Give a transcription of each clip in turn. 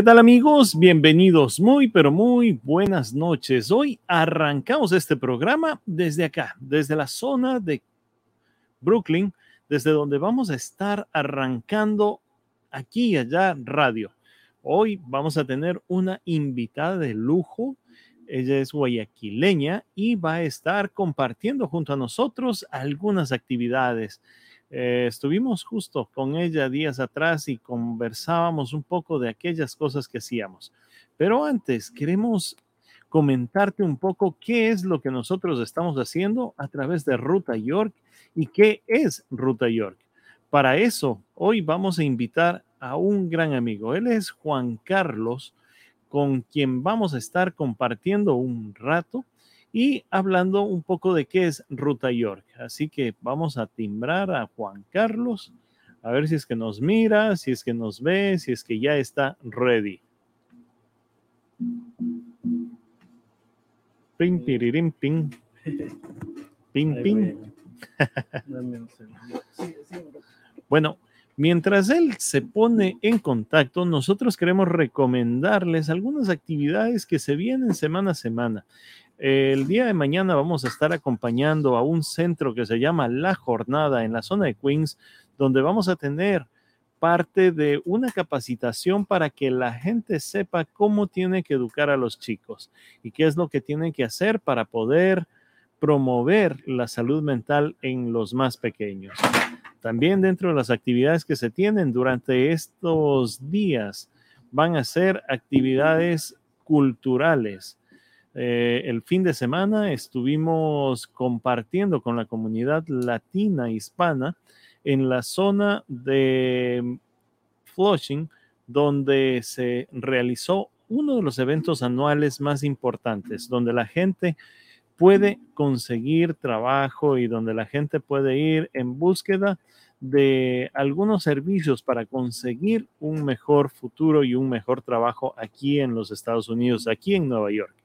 ¿Qué tal amigos? Bienvenidos, muy pero muy buenas noches. Hoy arrancamos este programa desde acá, desde la zona de Brooklyn, desde donde vamos a estar arrancando aquí y allá radio. Hoy vamos a tener una invitada de lujo. Ella es guayaquileña y va a estar compartiendo junto a nosotros algunas actividades eh, estuvimos justo con ella días atrás y conversábamos un poco de aquellas cosas que hacíamos. Pero antes, queremos comentarte un poco qué es lo que nosotros estamos haciendo a través de Ruta York y qué es Ruta York. Para eso, hoy vamos a invitar a un gran amigo. Él es Juan Carlos, con quien vamos a estar compartiendo un rato y hablando un poco de qué es Ruta York. Así que vamos a timbrar a Juan Carlos, a ver si es que nos mira, si es que nos ve, si es que ya está ready. Ping, piririm, ping. Ping, ping. Bueno, mientras él se pone en contacto, nosotros queremos recomendarles algunas actividades que se vienen semana a semana. El día de mañana vamos a estar acompañando a un centro que se llama La Jornada en la zona de Queens, donde vamos a tener parte de una capacitación para que la gente sepa cómo tiene que educar a los chicos y qué es lo que tienen que hacer para poder promover la salud mental en los más pequeños. También dentro de las actividades que se tienen durante estos días van a ser actividades culturales eh, el fin de semana estuvimos compartiendo con la comunidad latina hispana en la zona de Flushing, donde se realizó uno de los eventos anuales más importantes, donde la gente puede conseguir trabajo y donde la gente puede ir en búsqueda de algunos servicios para conseguir un mejor futuro y un mejor trabajo aquí en los Estados Unidos, aquí en Nueva York.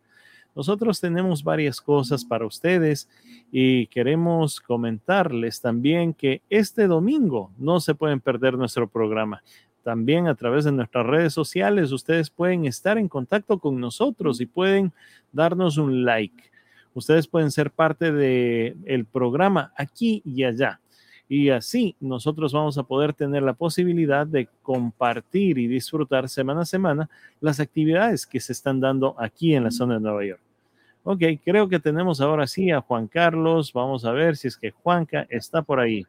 Nosotros tenemos varias cosas para ustedes y queremos comentarles también que este domingo no se pueden perder nuestro programa. También a través de nuestras redes sociales ustedes pueden estar en contacto con nosotros y pueden darnos un like. Ustedes pueden ser parte del programa aquí y allá. Y así nosotros vamos a poder tener la posibilidad de compartir y disfrutar semana a semana las actividades que se están dando aquí en la zona de Nueva York. Ok, creo que tenemos ahora sí a Juan Carlos. Vamos a ver si es que Juanca está por ahí.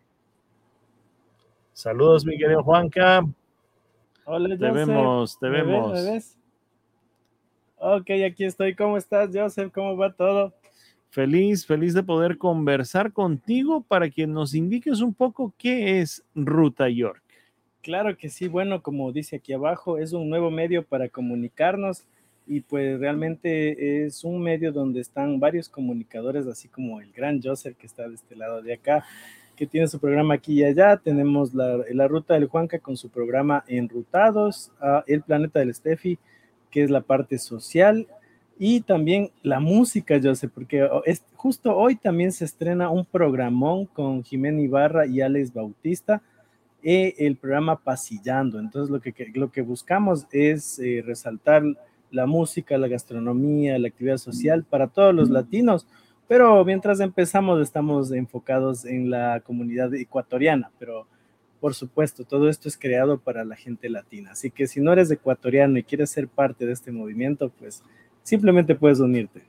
Saludos, mi querido Juanca. Hola, Te vemos, te vemos. Ok, aquí estoy. ¿Cómo estás, Joseph? ¿Cómo va todo? Feliz, feliz de poder conversar contigo para que nos indiques un poco qué es Ruta York. Claro que sí. Bueno, como dice aquí abajo, es un nuevo medio para comunicarnos y pues realmente es un medio donde están varios comunicadores, así como el gran Joseph que está de este lado de acá, que tiene su programa aquí y allá. Tenemos la, la ruta del Juanca con su programa Enrutados, a El Planeta del Steffi, que es la parte social, y también la música, Joseph, porque oh, es, justo hoy también se estrena un programón con Jimena Ibarra y Alex Bautista. Eh, el programa Pasillando. Entonces, lo que, lo que buscamos es eh, resaltar la música, la gastronomía, la actividad social para todos los latinos. Pero mientras empezamos estamos enfocados en la comunidad ecuatoriana, pero por supuesto, todo esto es creado para la gente latina. Así que si no eres ecuatoriano y quieres ser parte de este movimiento, pues simplemente puedes unirte.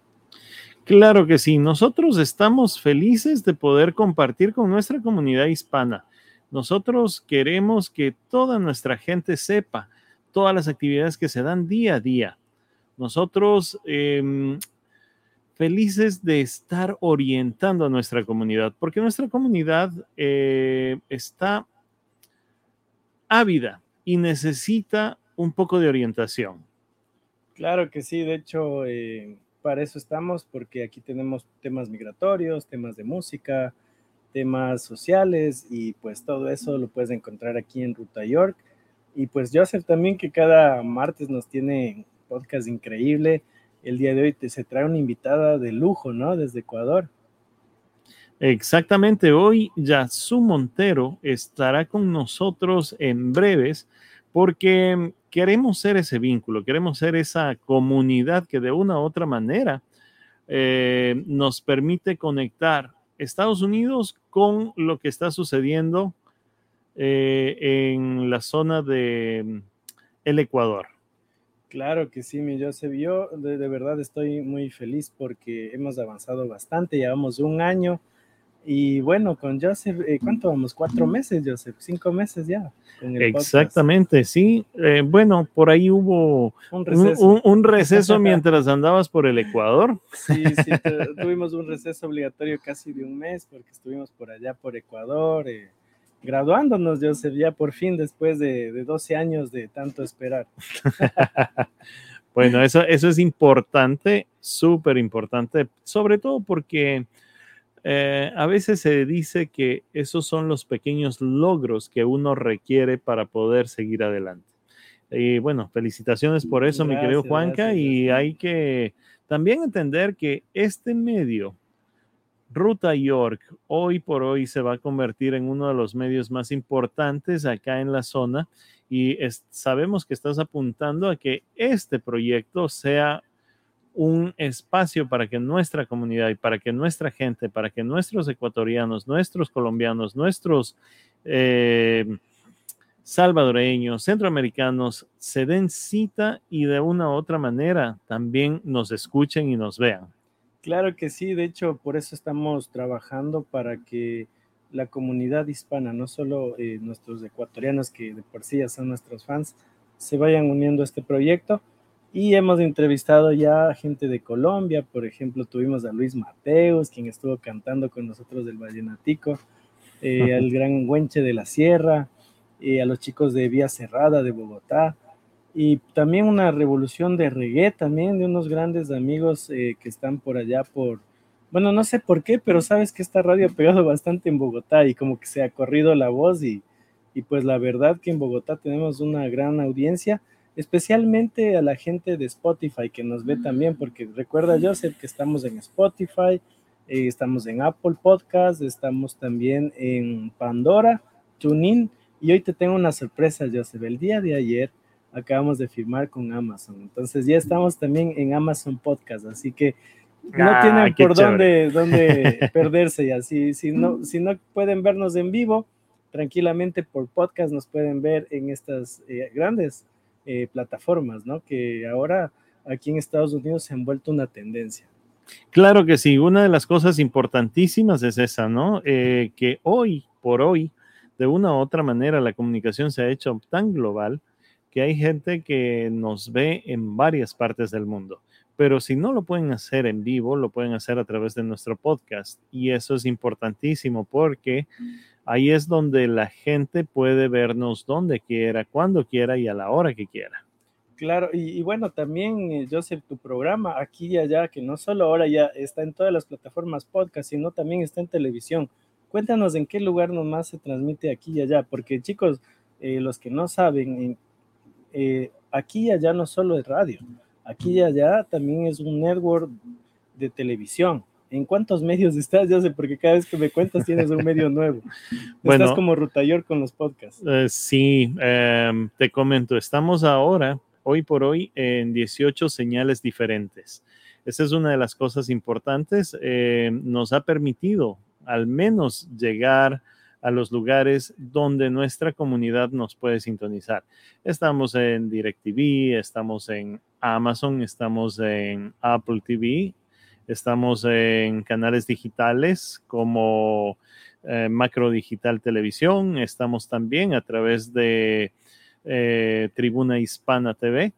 Claro que sí, nosotros estamos felices de poder compartir con nuestra comunidad hispana. Nosotros queremos que toda nuestra gente sepa todas las actividades que se dan día a día nosotros em, felices de estar orientando a nuestra comunidad, porque nuestra comunidad eh, está ávida y necesita un poco de orientación. Claro que sí, de hecho, eh, para eso estamos, porque aquí tenemos temas migratorios, temas de música, temas sociales y pues todo eso lo puedes encontrar aquí en Ruta York. Y pues Joseph también que cada martes nos tiene podcast increíble. El día de hoy te, se trae una invitada de lujo, ¿no? Desde Ecuador. Exactamente, hoy Yasu Montero estará con nosotros en breves porque queremos ser ese vínculo, queremos ser esa comunidad que de una u otra manera eh, nos permite conectar Estados Unidos con lo que está sucediendo eh, en la zona de mm, el Ecuador. Claro que sí, mi Joseph. Yo de, de, verdad estoy muy feliz porque hemos avanzado bastante. Llevamos un año y bueno, con Joseph, eh, ¿cuánto vamos? Cuatro meses, Joseph, cinco meses ya. Exactamente, podcast. sí. Eh, bueno, por ahí hubo un receso. Un, un receso mientras andabas por el Ecuador. Sí, sí, tuvimos un receso obligatorio casi de un mes porque estuvimos por allá por Ecuador. Eh, graduándonos, Joseph, ya por fin después de, de 12 años de tanto esperar. bueno, eso, eso es importante, súper importante, sobre todo porque eh, a veces se dice que esos son los pequeños logros que uno requiere para poder seguir adelante. Y bueno, felicitaciones por eso, gracias, mi querido Juanca, gracias, y hay que también entender que este medio Ruta York hoy por hoy se va a convertir en uno de los medios más importantes acá en la zona y sabemos que estás apuntando a que este proyecto sea un espacio para que nuestra comunidad y para que nuestra gente, para que nuestros ecuatorianos, nuestros colombianos, nuestros eh, salvadoreños, centroamericanos se den cita y de una u otra manera también nos escuchen y nos vean. Claro que sí, de hecho, por eso estamos trabajando para que la comunidad hispana, no solo eh, nuestros ecuatorianos que de por sí ya son nuestros fans, se vayan uniendo a este proyecto. Y hemos entrevistado ya gente de Colombia, por ejemplo, tuvimos a Luis Mateos, quien estuvo cantando con nosotros del Vallenatico, eh, al gran Güenche de la Sierra, eh, a los chicos de Vía Cerrada de Bogotá, y también una revolución de reggae también de unos grandes amigos eh, que están por allá por, bueno, no sé por qué, pero sabes que esta radio ha pegado bastante en Bogotá y como que se ha corrido la voz y, y pues la verdad que en Bogotá tenemos una gran audiencia, especialmente a la gente de Spotify que nos ve también, porque recuerda Joseph que estamos en Spotify, eh, estamos en Apple Podcast, estamos también en Pandora, TuneIn, y hoy te tengo una sorpresa, Joseph, el día de ayer acabamos de firmar con Amazon. Entonces ya estamos también en Amazon Podcast, así que no ah, tienen por dónde, dónde perderse ya. Si, si, no, si no pueden vernos en vivo, tranquilamente por podcast nos pueden ver en estas eh, grandes eh, plataformas, ¿no? Que ahora aquí en Estados Unidos se han vuelto una tendencia. Claro que sí, una de las cosas importantísimas es esa, ¿no? Eh, que hoy por hoy, de una u otra manera, la comunicación se ha hecho tan global que hay gente que nos ve en varias partes del mundo. Pero si no lo pueden hacer en vivo, lo pueden hacer a través de nuestro podcast. Y eso es importantísimo porque ahí es donde la gente puede vernos donde quiera, cuando quiera y a la hora que quiera. Claro, y, y, bueno, también, eh, Joseph, tu programa aquí y allá, que no solo ahora ya está en todas las plataformas podcast, sino también está en televisión. Cuéntanos en qué lugar nomás se transmite aquí y allá, porque chicos, eh, los que no saben, eh, aquí y allá no solo es radio, aquí y allá también es un network de televisión. ¿En cuántos medios estás? Ya sé, porque cada vez que me cuentas tienes un medio nuevo. Bueno, estás como Rutayor con los podcasts. Uh, sí, um, te comento, estamos ahora, hoy por hoy, en 18 señales diferentes. Esa es una de las cosas importantes. Eh, nos ha permitido al menos llegar a los lugares donde nuestra comunidad nos puede sintonizar. Estamos en DirecTV, estamos en Amazon, estamos en Apple TV, estamos en canales digitales como eh, Macro Digital Televisión, estamos también a través de eh, Tribuna Hispana TV.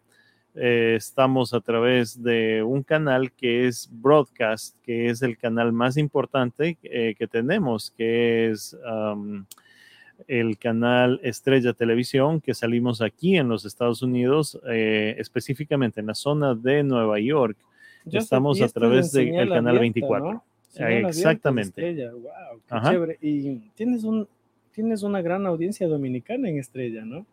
Eh, estamos a través de un canal que es Broadcast, que es el canal más importante eh, que tenemos, que es um, el canal Estrella Televisión, que salimos aquí en los Estados Unidos, eh, específicamente en la zona de Nueva York. Yo estamos a través del de canal abierta, 24. ¿no? Exactamente. Wow, qué chévere. Y tienes, un, tienes una gran audiencia dominicana en Estrella, ¿no?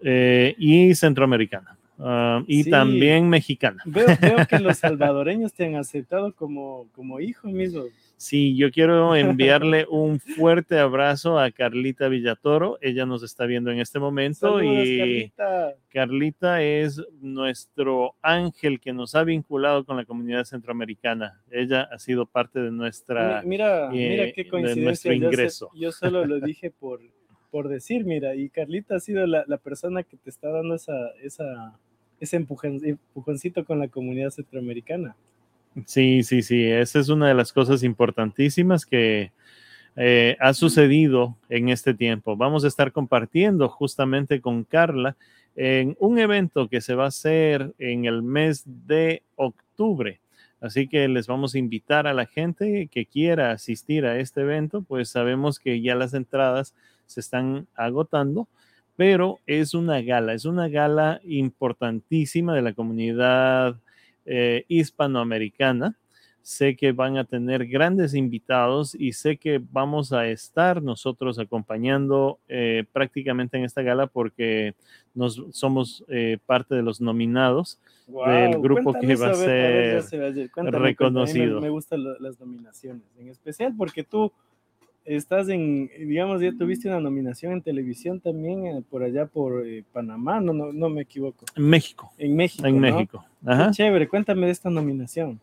y centroamericana. Ah, y Sí. también mexicana. Veo, veo que los salvadoreños te han aceptado como, como hijo mismo. Sí, yo quiero enviarle un fuerte abrazo a Carlita Villatoro. Ella nos está viendo en este momento Saludos, y Carlita. Carlita es nuestro ángel que nos ha vinculado con la comunidad centroamericana. Ella ha sido parte de nuestra... Mi- Mira, eh, mira de qué nuestro coincidencia. Yo, sé- yo solo lo dije por, por decir, mira, y Carlita ha sido la, la persona que te está dando esa, esa, ese empujon- empujoncito con la comunidad centroamericana. Sí, sí, sí, esa es una de las cosas importantísimas que eh, ha sucedido en este tiempo. Vamos a estar compartiendo justamente con Carla en un evento que se va a hacer en el mes de octubre. Así que les vamos a invitar a la gente que quiera asistir a este evento, pues sabemos que ya las entradas se están agotando, pero es una gala, es una gala importantísima de la comunidad eh, hispanoamericana. Sé que van a tener grandes invitados y sé que vamos a estar nosotros acompañando eh, prácticamente en esta gala porque nos somos eh, parte de los nominados. Del grupo que va a ver, ver, ya ser a- cuéntame. Reconocido. Me, me gustan las nominaciones, en especial porque tú estás en, digamos, ya tuviste una nominación en televisión también eh, por allá por eh, Panamá, no, no, no me equivoco, En México, en México. en ¿no? México. Ajá. chévere, cuéntame de esta nominación.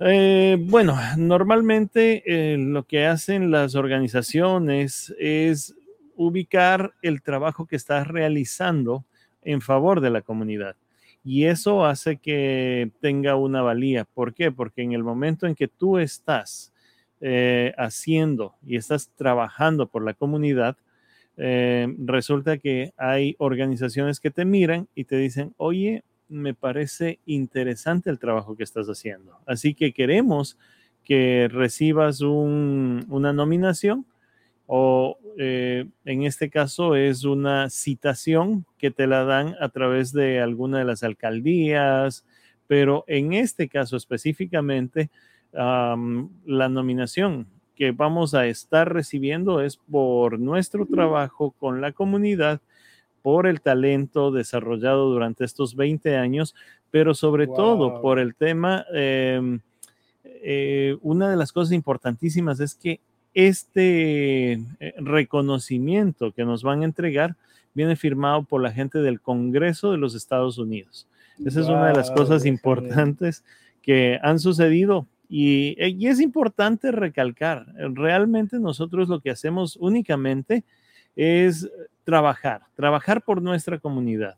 Eh, bueno, normalmente lo que hacen las organizaciones es ubicar el trabajo que estás realizando en favor de la comunidad. Y eso hace que tenga una valía. ¿Por qué? Porque en el momento en que tú estás eh, haciendo y estás trabajando por la comunidad, eh, resulta que hay organizaciones que te miran y te dicen, oye, me parece interesante el trabajo que estás haciendo. Así que queremos que recibas un- una nominación o eh, en este caso es una citación que te la dan a través de alguna de las alcaldías, pero en este caso específicamente la nominación que vamos a estar recibiendo es por nuestro trabajo con la comunidad por el talento desarrollado durante estos 20 años, pero sobre todo por el tema, eh, eh, una de las cosas importantísimas es que este eh, reconocimiento que nos van a entregar viene firmado por la gente del Congreso de los Estados Unidos. Esa es una de las cosas importantes que han sucedido y, eh, y es importante recalcar, realmente nosotros lo que hacemos únicamente es trabajar, trabajar por nuestra comunidad,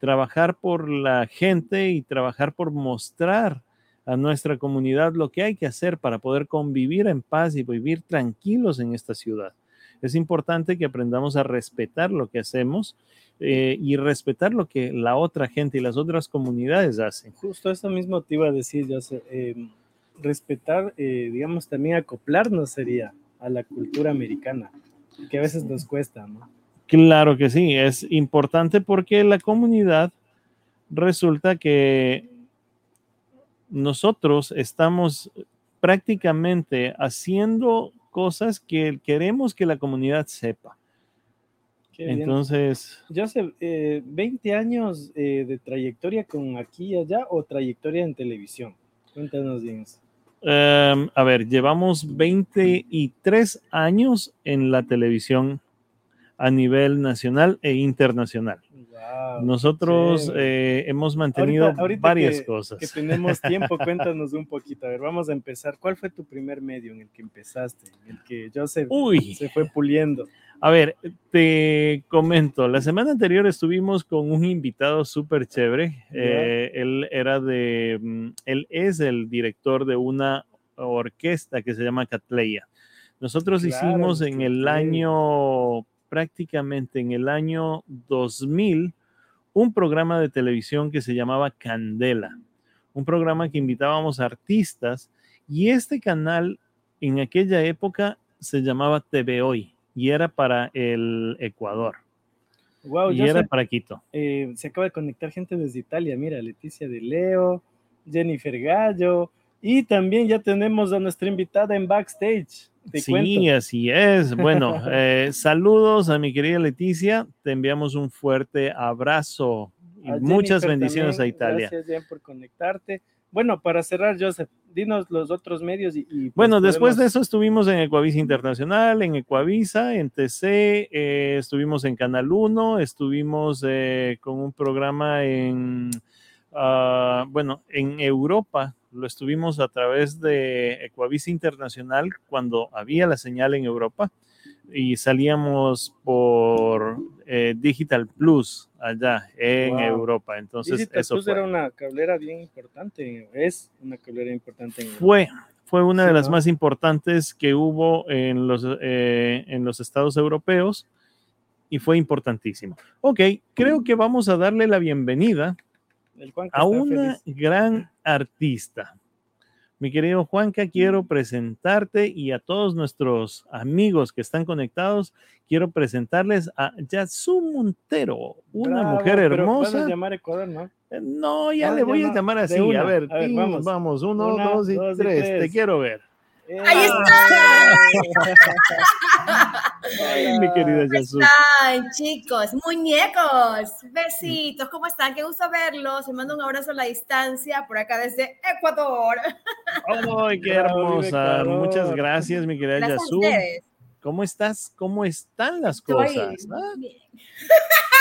trabajar por la gente y trabajar por mostrar a nuestra comunidad lo que hay que hacer para poder convivir en paz y vivir tranquilos en esta ciudad. Es importante que aprendamos a respetar lo que hacemos eh, y respetar lo que la otra gente y las otras comunidades hacen. Justo eso mismo te iba a decir, yo respetar, eh, digamos, también acoplarnos sería a la cultura americana, que a veces nos cuesta, ¿no? Claro que sí, es importante porque la comunidad resulta que nosotros estamos prácticamente haciendo cosas que queremos que la comunidad sepa. Qué bien. Entonces, Joseph, eh, 20 años eh, de trayectoria con aquí y allá o trayectoria en televisión. Cuéntanos bien eso. Em, a ver, llevamos 23 años en la televisión a nivel nacional e internacional. Wow, Nosotros chévere. eh, hemos mantenido Ahorita- ahorita varias que- cosas. Que tenemos tiempo, cuéntanos un poquito. A ver, vamos a empezar. ¿Cuál fue tu primer medio en el que empezaste? En el que Joseph Uy, se fue puliendo. A ver, te comento, la semana anterior estuvimos con un invitado súper chévere. Eh, él era de, mm, él es el director de una orquesta que se llama Catleya. Nosotros Claro, hicimos en el año, prácticamente en el año 2000, un programa de televisión que se llamaba Candela, un programa que invitábamos a artistas y este canal en aquella época se llamaba TV Hoy y era para el Ecuador Wow, y era para Quito. eh, se acaba de conectar gente desde Italia. Mira, Leticia de Leo, Jennifer Gallo. Y también ya tenemos a nuestra invitada en backstage. Te sí, cuento. así es. Bueno, eh, saludos a mi querida Leticia. Te enviamos un fuerte abrazo muchas bendiciones a Italia. Gracias, Jen, por conectarte. Bueno, para cerrar, Joseph, dinos los otros medios y... pues, bueno, después de eso estuvimos en Ecuavisa Internacional, en Ecuavisa, en TC, eh, estuvimos en Canal 1, estuvimos eh, con un programa en, uh, bueno, en Europa, lo estuvimos a través de Ecuavisa Internacional cuando había la señal en Europa y salíamos por eh, Digital Plus allá en wow. Europa. Entonces, Digital eso Plus fue. era una cablera bien importante, es una cablera importante. En fue, fue una sí, de las ¿no? más importantes que hubo en los, eh, en los estados europeos y fue importantísimo. Ok, creo que vamos a darle la bienvenida a una feliz. gran artista. Mi querido Juanca, quiero presentarte y a todos nuestros amigos que están conectados, quiero presentarles a Yasu Montero, una Bravo, mujer hermosa. Llamar Ecuador, ¿no? No, ya ah, le voy a llamar así. A ver, a ver vamos. vamos. Uno, una, dos, y, dos tres. y, tres. Te quiero ver. ¡Ahí está! Ay, mi querida Yasu. ¿Cómo están, chicos? Muñecos, besitos, ¿cómo están? Qué gusto verlos. Les mando un abrazo a la distancia por acá desde Ecuador. ¡Ay, qué hermosa! Muchas gracias, mi querida gracias Yasu. ¿Cómo estás? ¿Cómo están las Estoy cosas? ¿Ah?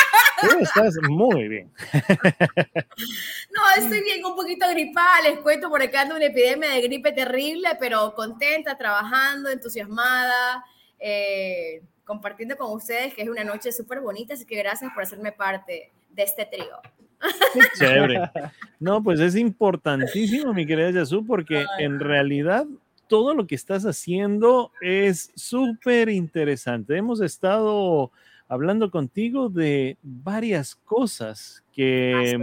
Tú estás muy bien. No, estoy bien, un poquito gripada, les cuento por acá ando una epidemia de gripe terrible, pero contenta, trabajando, entusiasmada, eh, compartiendo con ustedes que es una noche súper bonita, así que gracias por hacerme parte de este trío. Qué chévere. No, pues es importantísimo, mi querida Yasu, porque Ay. en realidad todo lo que estás haciendo es súper interesante. Hemos estado hablando contigo de varias cosas que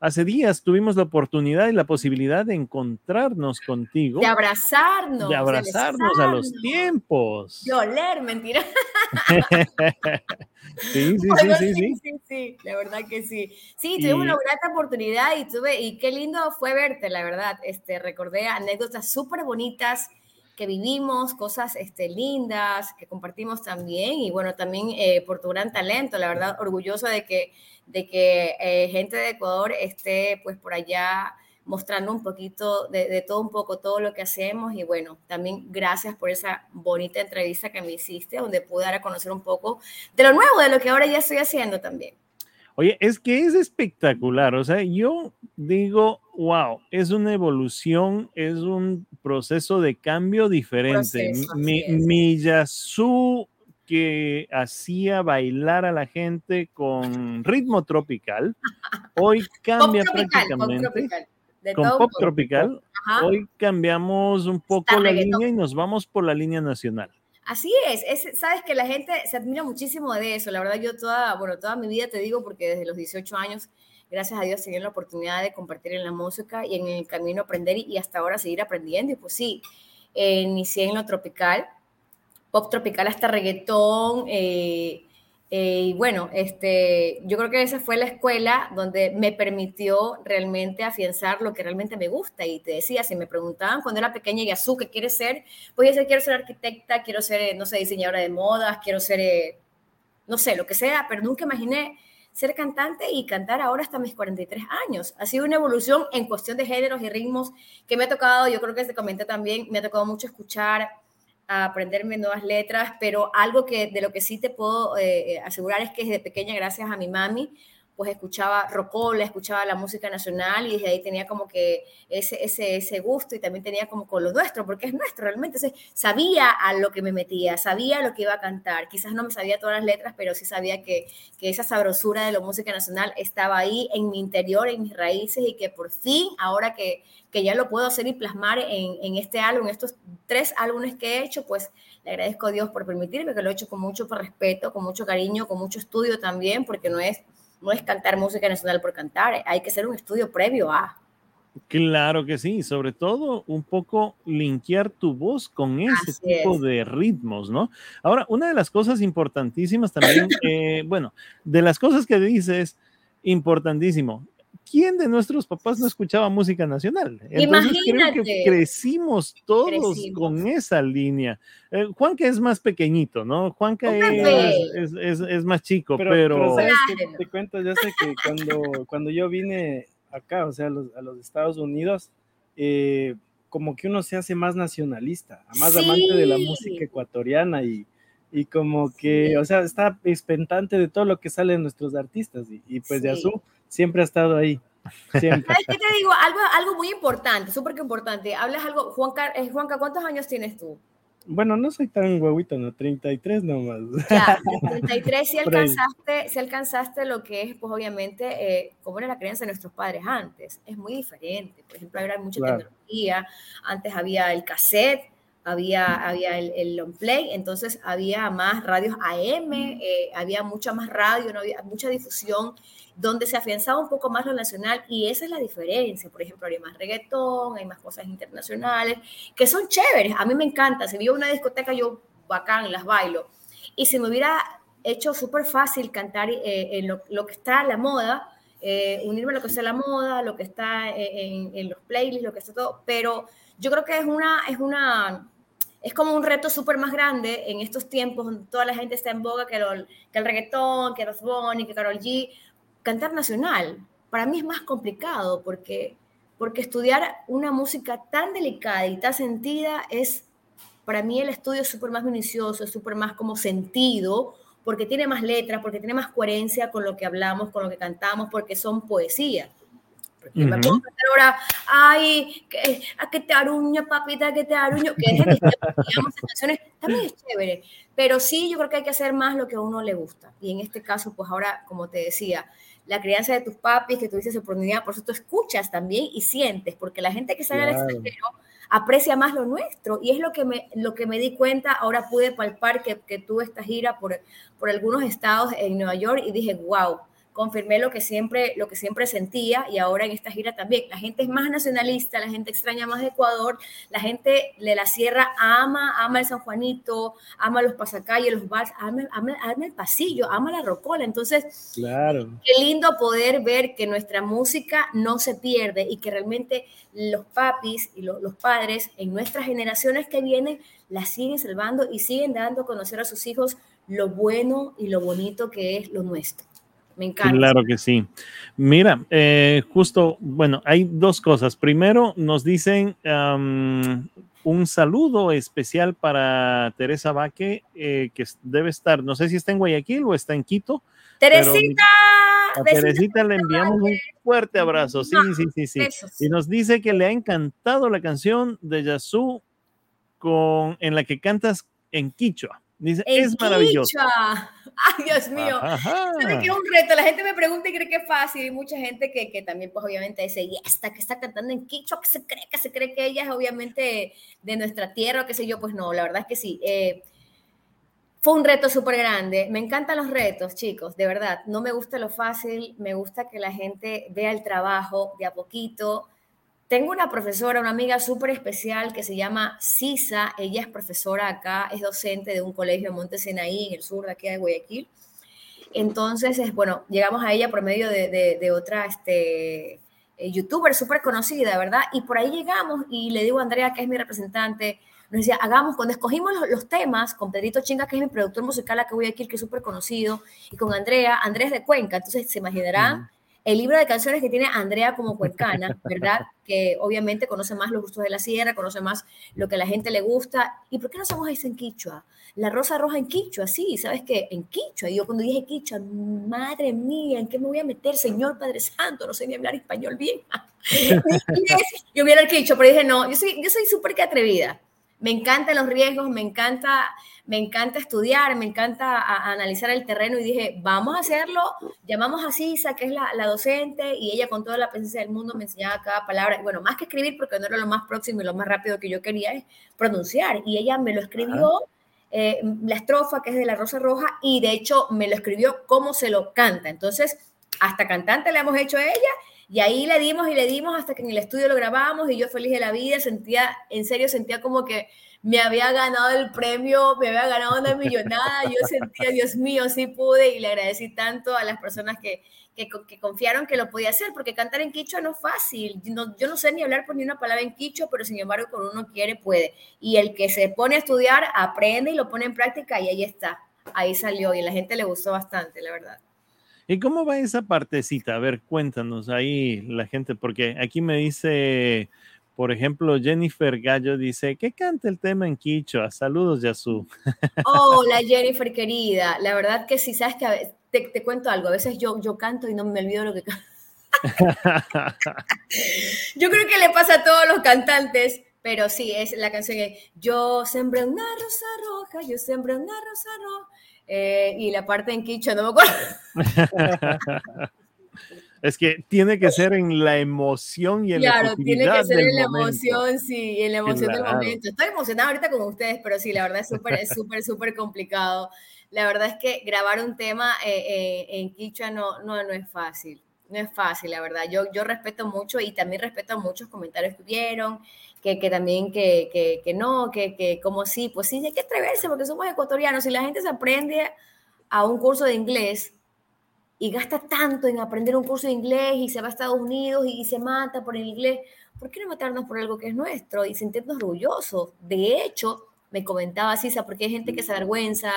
hace días tuvimos la oportunidad y la posibilidad de encontrarnos contigo. De abrazarnos. De abrazarnos de a los tiempos. De oler, mentira. sí, sí, bueno, sí, sí, sí, sí, sí, la verdad que sí. Sí, tuvimos y... una grata oportunidad y tuve, y qué lindo fue verte, la verdad. Este, recordé anécdotas súper bonitas que vivimos, cosas este, lindas que compartimos también y bueno, también eh, por tu gran talento, la verdad, orgulloso de que, de que eh, gente de Ecuador esté pues por allá mostrando un poquito de, de, todo un poco, todo lo que hacemos y bueno, también gracias por esa bonita entrevista que me hiciste, donde pude dar a conocer un poco de lo nuevo, de lo que ahora ya estoy haciendo también. Oye, es que es espectacular, o sea, yo digo, wow, es una evolución, es un proceso de cambio diferente. Proceso, mi, mi Yasu que hacía bailar a la gente con ritmo tropical, hoy cambia pop tropical, prácticamente. Pop tropical. con pop tropical, Ajá. hoy cambiamos un poco Está la reggaetón. línea y nos vamos por la línea nacional. Así es, es, sabes que la gente se admira muchísimo de eso. La verdad, yo toda, bueno, toda mi vida te digo, porque desde los 18 años, gracias a Dios, tenía la oportunidad de compartir en la música y en el camino aprender y hasta ahora seguir aprendiendo. Y pues sí, eh, inicié en lo tropical, pop tropical hasta reggaetón. Eh, eh, y bueno, este, yo creo que esa fue la escuela donde me permitió realmente afianzar lo que realmente me gusta. Y te decía, si me preguntaban cuando era pequeña, y Azú, ¿qué quieres ser? Pues yo decía, quiero ser arquitecta, quiero ser, no sé, diseñadora de modas, quiero ser, eh, no sé, lo que sea, pero nunca imaginé ser cantante y cantar ahora hasta mis 43 años. Ha sido una evolución en cuestión de géneros y ritmos que me ha tocado, yo creo que te comenté también, me ha tocado mucho escuchar a aprenderme nuevas letras, pero algo que de lo que sí te puedo eh, asegurar es que desde pequeña, gracias a mi mami, pues escuchaba rocola, escuchaba la música nacional y desde ahí tenía como que ese, ese, ese gusto y también tenía como con lo nuestro, porque es nuestro realmente. Entonces, sabía a lo que me metía, sabía lo que iba a cantar. Quizás no me sabía todas las letras, pero sí sabía que, que esa sabrosura de la música nacional estaba ahí en mi interior, en mis raíces y que por fin, ahora que, que ya lo puedo hacer y plasmar en, en este álbum, estos tres álbumes que he hecho, pues le agradezco a Dios por permitirme, que lo he hecho con mucho respeto, con mucho cariño, con mucho estudio también, porque no es no es cantar música nacional por cantar, hay que hacer un estudio previo a. Claro que sí, sobre todo un poco linkear tu voz con ese Así tipo es. de ritmos, ¿no? Ahora, una de las cosas importantísimas también, eh, bueno, de las cosas que dices, importantísimo, ¿quién de nuestros papás no escuchaba música nacional? Entonces creo que crecimos todos con esa línea. Eh, Juanca es más pequeñito, ¿no? Juanca es, es, es, más chico, pero... te cuento, yo sé que cuando, cuando yo vine acá, o sea, a los, a los Estados Unidos, eh, como que uno se hace más nacionalista, más amante de la música ecuatoriana y, y como que, o sea, está expectante de todo lo que sale de nuestros artistas y, y pues de Azul siempre ha estado ahí. Siempre. ¿Sabes qué te digo? Algo, algo muy importante, súper importante. Hablas algo, Juanca, eh, Juanca, ¿cuántos años tienes tú? Bueno, no soy tan huevito, ¿no? 33 nomás. Ya, 33 si alcanzaste, si alcanzaste lo que es, pues obviamente, eh, como era la creencia de nuestros padres antes. Es muy diferente. Por ejemplo, ahora hay mucha tecnología. Antes había el cassette, había, había el, el long play, entonces había más radios AM, eh, había mucha más radio, no había mucha difusión donde se afianzaba un poco más lo nacional y esa es la diferencia. Por ejemplo, hay más reggaetón, hay más cosas internacionales que son chéveres. A mí me encanta. Si vivo una discoteca, yo bacán, las bailo. Y si me hubiera hecho súper fácil cantar eh, en lo, que está a la moda, eh, unirme a lo que está a la moda, lo que está en, en, los playlists, lo que está todo, pero yo creo que es una, es una, es como un reto súper más grande en estos tiempos donde toda la gente está en boga que, que el reggaetón, que Ross Bonnie, que Carol G, cantar nacional. Para mí es más complicado porque, porque estudiar una música tan delicada y tan sentida es, para mí el estudio es súper más minucioso, es súper más como sentido, porque tiene más letras, porque tiene más coherencia con lo que hablamos, con lo que cantamos, porque son poesía. Porque me puedo cantar ahora, ay, que, a que te aruño, papita, que te aruño, que es canciones, también es chévere. Pero sí, yo creo que hay que hacer más lo que a uno le gusta. Y en este caso, pues ahora, como te decía, la crianza de tus papis, que tuviste esa oportunidad, por eso tú escuchas también y sientes, porque la gente que sale al extranjero aprecia más lo nuestro y es lo que me, lo que me di cuenta, ahora pude palpar que, que tuve esta gira por, por algunos estados en Nueva York y dije, wow, confirmé lo que siempre, lo que siempre sentía y ahora en esta gira también. La gente es más nacionalista, la gente extraña más de Ecuador, la gente de la sierra ama, ama el San Juanito, ama los pasacalles, los bars, ama, ama, el pasillo, ama la rocola. Entonces, claro. qué lindo poder ver que nuestra música no se pierde y que realmente los papis y los, los padres en nuestras generaciones que vienen la siguen salvando y siguen dando a conocer a sus hijos lo bueno y lo bonito que es lo nuestro. Me encanta. Claro que sí. Mira, eh, justo, bueno, hay dos cosas. Primero, nos dicen un saludo especial para Teresa Vaque, eh, que debe estar, no sé si está en Guayaquil o está en Quito. Teresita. A Teresita le enviamos un fuerte abrazo. Sí, sí, sí, sí. Y nos dice que le ha encantado la canción de Yasu con, en la que cantas en Quichua. Dice, es maravilloso. Ay, Dios mío. ¿Sabe que es un reto? La gente me pregunta y cree que es fácil. Y mucha gente que, que también, pues, obviamente dice, y esta que está cantando en Quichua, que se cree, que se cree que ella es obviamente de nuestra tierra, o qué sé yo. Pues no, la verdad es que sí. Eh, fue un reto súper grande. Me encantan los retos, chicos, de verdad. No me gusta lo fácil, me gusta que la gente vea el trabajo de a poquito tengo una profesora, una amiga súper especial que se llama Sisa. Ella es profesora acá, es docente de un colegio en Montesenaí, en el sur de aquí de Guayaquil. Entonces, es, bueno, llegamos a ella por medio de, otra este, eh, youtuber súper conocida, ¿verdad? Y por ahí llegamos y le digo a Andrea, que es mi representante, nos decía, hagamos, cuando escogimos los, temas, con Pedrito Chinga, que es mi productor musical acá de Guayaquil, que es súper conocido, y con Andrea, Andrés de Cuenca, entonces se imaginarán el libro de canciones que tiene Andrea como cuencana, ¿verdad? Que obviamente conoce más los gustos de la sierra, conoce más lo que a la gente le gusta. ¿Y por qué no hacemos eso en Quichua? La rosa roja en Quichua, sí, ¿sabes qué? En Quichua. Y yo cuando dije Quichua, madre mía, ¿en qué me voy a meter, Señor Padre Santo? No sé ni hablar español bien. yo hubiera el Quichua, pero dije, no, yo soy yo soy súper que atrevida. Me encantan los riesgos, me encanta me encanta estudiar, me encanta analizar el terreno y dije, vamos a hacerlo. Llamamos a Sisa, que es la, docente, y ella con toda la presencia del mundo me enseñaba cada palabra. bueno, más que escribir, porque no era lo más próximo y lo más rápido que yo quería, es pronunciar. Y ella me lo escribió, eh, la estrofa, que es de la Rosa Roja, y de hecho me lo escribió cómo se lo canta. Entonces, hasta cantante le hemos hecho a ella Y ahí le dimos y le dimos hasta que en el estudio lo grabamos y yo feliz de la vida, sentía, en serio, sentía como que me había ganado el premio, me había ganado una millonada, yo sentía, Dios mío, sí pude y le agradecí tanto a las personas que, que, confiaron que lo podía hacer, porque cantar en quichua no es fácil. yo no sé ni hablar por ni una palabra en quichua, pero sin embargo, cuando uno quiere, puede. Y el que se pone a estudiar, aprende y lo pone en práctica y ahí está. Ahí salió y a la gente le gustó bastante, la verdad. ¿Y cómo va esa partecita? A ver, cuéntanos ahí la gente, porque aquí me dice, por ejemplo, Jennifer Gallo dice, ¿qué canta el tema en quichua? Saludos, Yasu. Hola, Jennifer querida. La verdad que sí, sabes que te, cuento algo, a veces yo, yo canto y no me olvido lo que canto. yo creo que le pasa a todos los cantantes, pero sí, es la canción que yo sembré una rosa roja, yo sembré una rosa roja, eh, y la parte en quicho, no me acuerdo. Es que tiene que ser en la emoción y en claro, la tiene que ser en la emoción, sí, en la emoción del momento. Estoy emocionada ahorita con ustedes, pero sí, la verdad es súper, es súper, súper complicado la verdad es que grabar un tema eh, eh, en Quichua no, no, no es fácil. No es fácil, la verdad. Yo, yo respeto mucho y también respeto muchos comentarios que hubieron, que, que también que, que, que, no, que, que como sí, pues sí, hay que atreverse porque somos ecuatorianos. Si la gente se aprende a un curso de inglés y gasta tanto en aprender un curso de inglés y se va a Estados Unidos y, se mata por el inglés, ¿por qué no matarnos por algo que es nuestro y sentirnos orgullosos? De hecho, me comentaba Sisa, porque hay gente que se avergüenza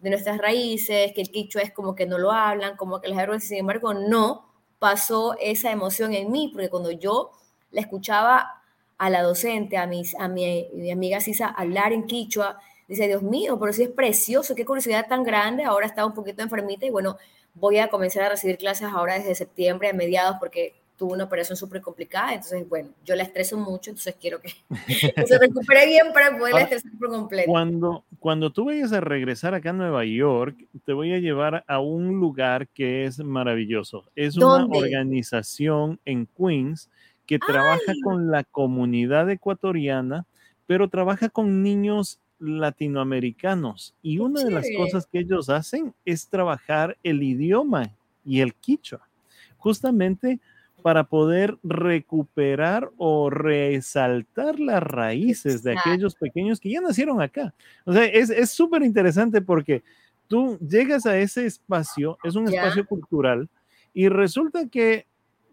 de nuestras raíces, que el quichua es como que no lo hablan, como que les avergüenza, sin embargo, no pasó esa emoción en mí, porque cuando yo la escuchaba a la docente, a, mis, a mi, mi amiga Sisa hablar en quichua, dice, Dios mío, pero sí es precioso, qué curiosidad tan grande, ahora está un poquito enfermita y bueno, voy a comenzar a recibir clases ahora desde septiembre, a mediados, porque tuvo una operación súper complicada, entonces, bueno, yo la estreso mucho, entonces quiero que, se recupere bien para poder estresar por completo. Cuando, cuando tú vayas a regresar acá a Nueva York, te voy a llevar a un lugar que es maravilloso. Es una organización en Queens que trabaja con la comunidad ecuatoriana, pero trabaja con niños latinoamericanos. Y una de las cosas que ellos hacen es trabajar el idioma y el quichua. Justamente para poder recuperar o resaltar las raíces de aquellos pequeños que ya nacieron acá. O sea, es súper interesante porque tú llegas a ese espacio, es un espacio cultural, y resulta que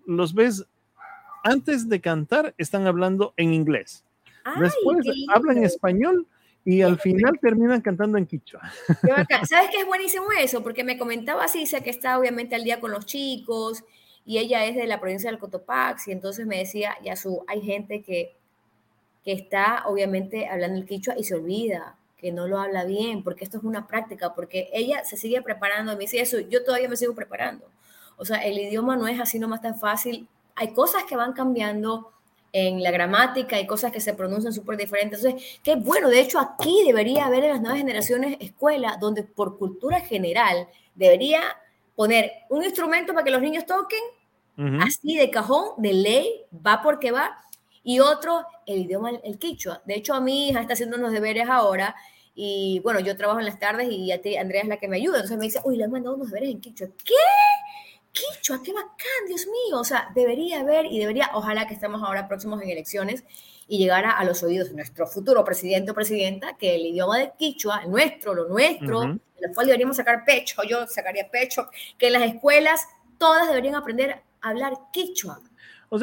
los ves antes de cantar, están hablando en inglés. Después hablan español y al final terminan cantando en quichua. ¿Sabes qué es buenísimo eso? Porque me comentaba Cisa que está obviamente al día con los chicos y ella es de la provincia del Cotopaxi, y entonces me decía, Yasu, hay gente que, que está obviamente hablando el quichua y se olvida, que no lo habla bien, porque esto es una práctica, porque ella se sigue preparando, me dice eso, yo todavía me sigo preparando. O sea, el idioma no es así nomás tan fácil, hay cosas que van cambiando en la gramática, hay cosas que se pronuncian súper diferentes. Entonces, qué bueno, de hecho aquí debería haber en las nuevas generaciones escuelas donde por cultura general debería poner un instrumento para que los niños toquen así de cajón, de ley, va porque va, y otro, el idioma, el, quichua. De hecho, a mi hija está haciendo unos deberes ahora, y bueno, yo trabajo en las tardes y a ti, Andrea es la que me ayuda, entonces me dice, uy, le han mandado unos deberes en quichua. ¿Qué? Quichua, qué bacán, Dios mío. O sea, debería haber y debería, ojalá que estemos ahora próximos en elecciones y llegara a los oídos de nuestro futuro presidente o presidenta que el idioma de Quichua, el nuestro, lo nuestro, uh lo cual deberíamos sacar pecho, yo sacaría pecho, que en las escuelas todas deberían aprender hablar quichua.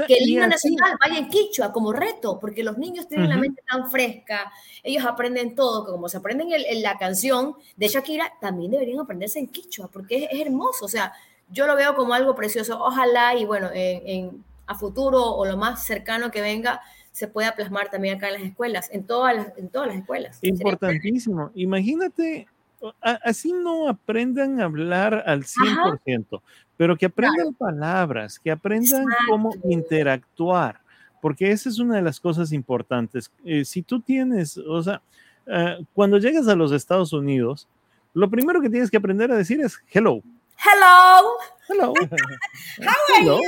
que el himno nacional vaya en quichua como reto, porque los niños tienen la mente tan fresca, ellos aprenden todo, como se aprenden en, la canción de Shakira, también deberían aprenderse en quichua, porque es, hermoso, o sea, yo lo veo como algo precioso, ojalá y bueno, en, a futuro o lo más cercano que venga, se pueda plasmar también acá en las escuelas, en todas las, en todas las escuelas. Importantísimo. Imagínate, así no aprendan a hablar al 100%, pero que aprendan palabras, que aprendan cómo interactuar, porque esa es una de las cosas importantes. Eh, si tú tienes, o sea, eh, cuando llegas a los Estados Unidos, lo primero que tienes que aprender a decir es hello. Hello. Hello. How Hello.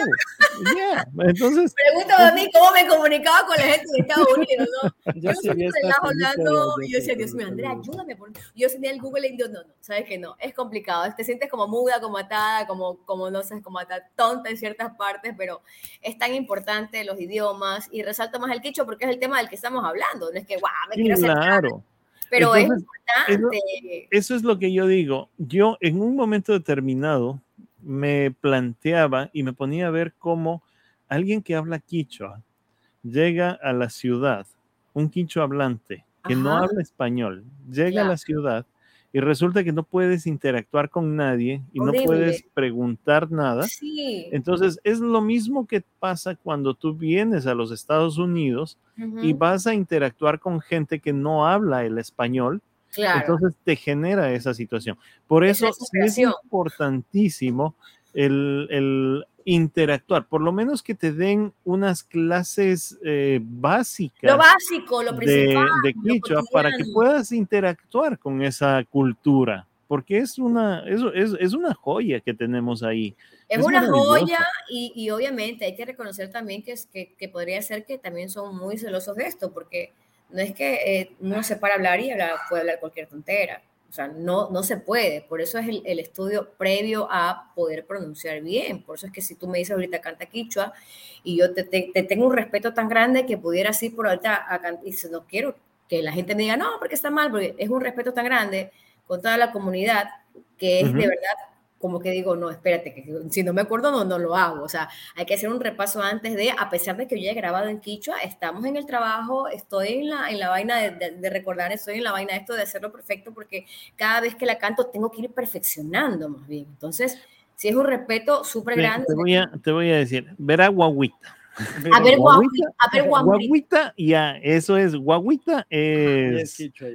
Yeah. Entonces, Pregúntame a mí cómo me comunicaba con la gente de Estados Unidos, ¿no? Yo Yo hablando y yo decía, de- Dios mío, Andrea, ayúdame. por-". Yo tenía el Google y yo, no, no, sabes que no, es complicado. Te sientes como muda, como atada, como, como no sé, como atada, tonta en ciertas partes, pero es tan importante los idiomas y resalto más el quicho porque es el tema del que estamos hablando. No es que, guau, me quiero hacer claro. Pero Entonces, es importante. Eso es lo que yo digo. Yo en un momento determinado me planteaba y me ponía a ver cómo alguien que habla quichua llega a la ciudad, un quichua hablante que no habla español, llega a la ciudad y resulta que no puedes interactuar con nadie y no puedes preguntar nada. Sí. Entonces es lo mismo que pasa cuando tú vienes a los Estados Unidos y vas a interactuar con gente que no habla el español Claro. entonces te genera esa situación. Por Es eso es desesperación. importantísimo el, el interactuar, por lo menos que te den unas clases eh, básicas lo básico, lo principal. de quichua para que puedas interactuar con esa cultura, porque es una, es, es, es una joya que tenemos ahí. Es, Es una joya y, y obviamente hay que reconocer también que, es, que, que podría ser que también son muy celosos de esto, porque no es que eh, uno se para hablar y hablar- puede hablar cualquier tontera. O sea, no, no se puede. Por eso es el, el estudio previo a poder pronunciar bien. Por eso es que si tú me dices ahorita canta quichua y yo te, te- te tengo un respeto tan grande que pudiera así por ahorita a y si no quiero que la gente me diga, no, porque está mal, porque es un respeto tan grande con toda la comunidad que es de verdad como que digo, no, espérate, que si no me acuerdo, no, no lo hago. O sea, hay que hacer un repaso antes de, a pesar de que yo ya he grabado en Quichua, estamos en el trabajo, estoy en la, en la vaina de, de- de recordar, estoy en la vaina de esto de hacerlo perfecto, porque cada vez que la canto tengo que ir perfeccionando más bien. Entonces, si es un respeto súper grande. te voy a, te voy a decir, verá guaguita. A ver, Guaguita, guaguita, a ver, guaguita. Ya, eso es, guaguita es es, quichua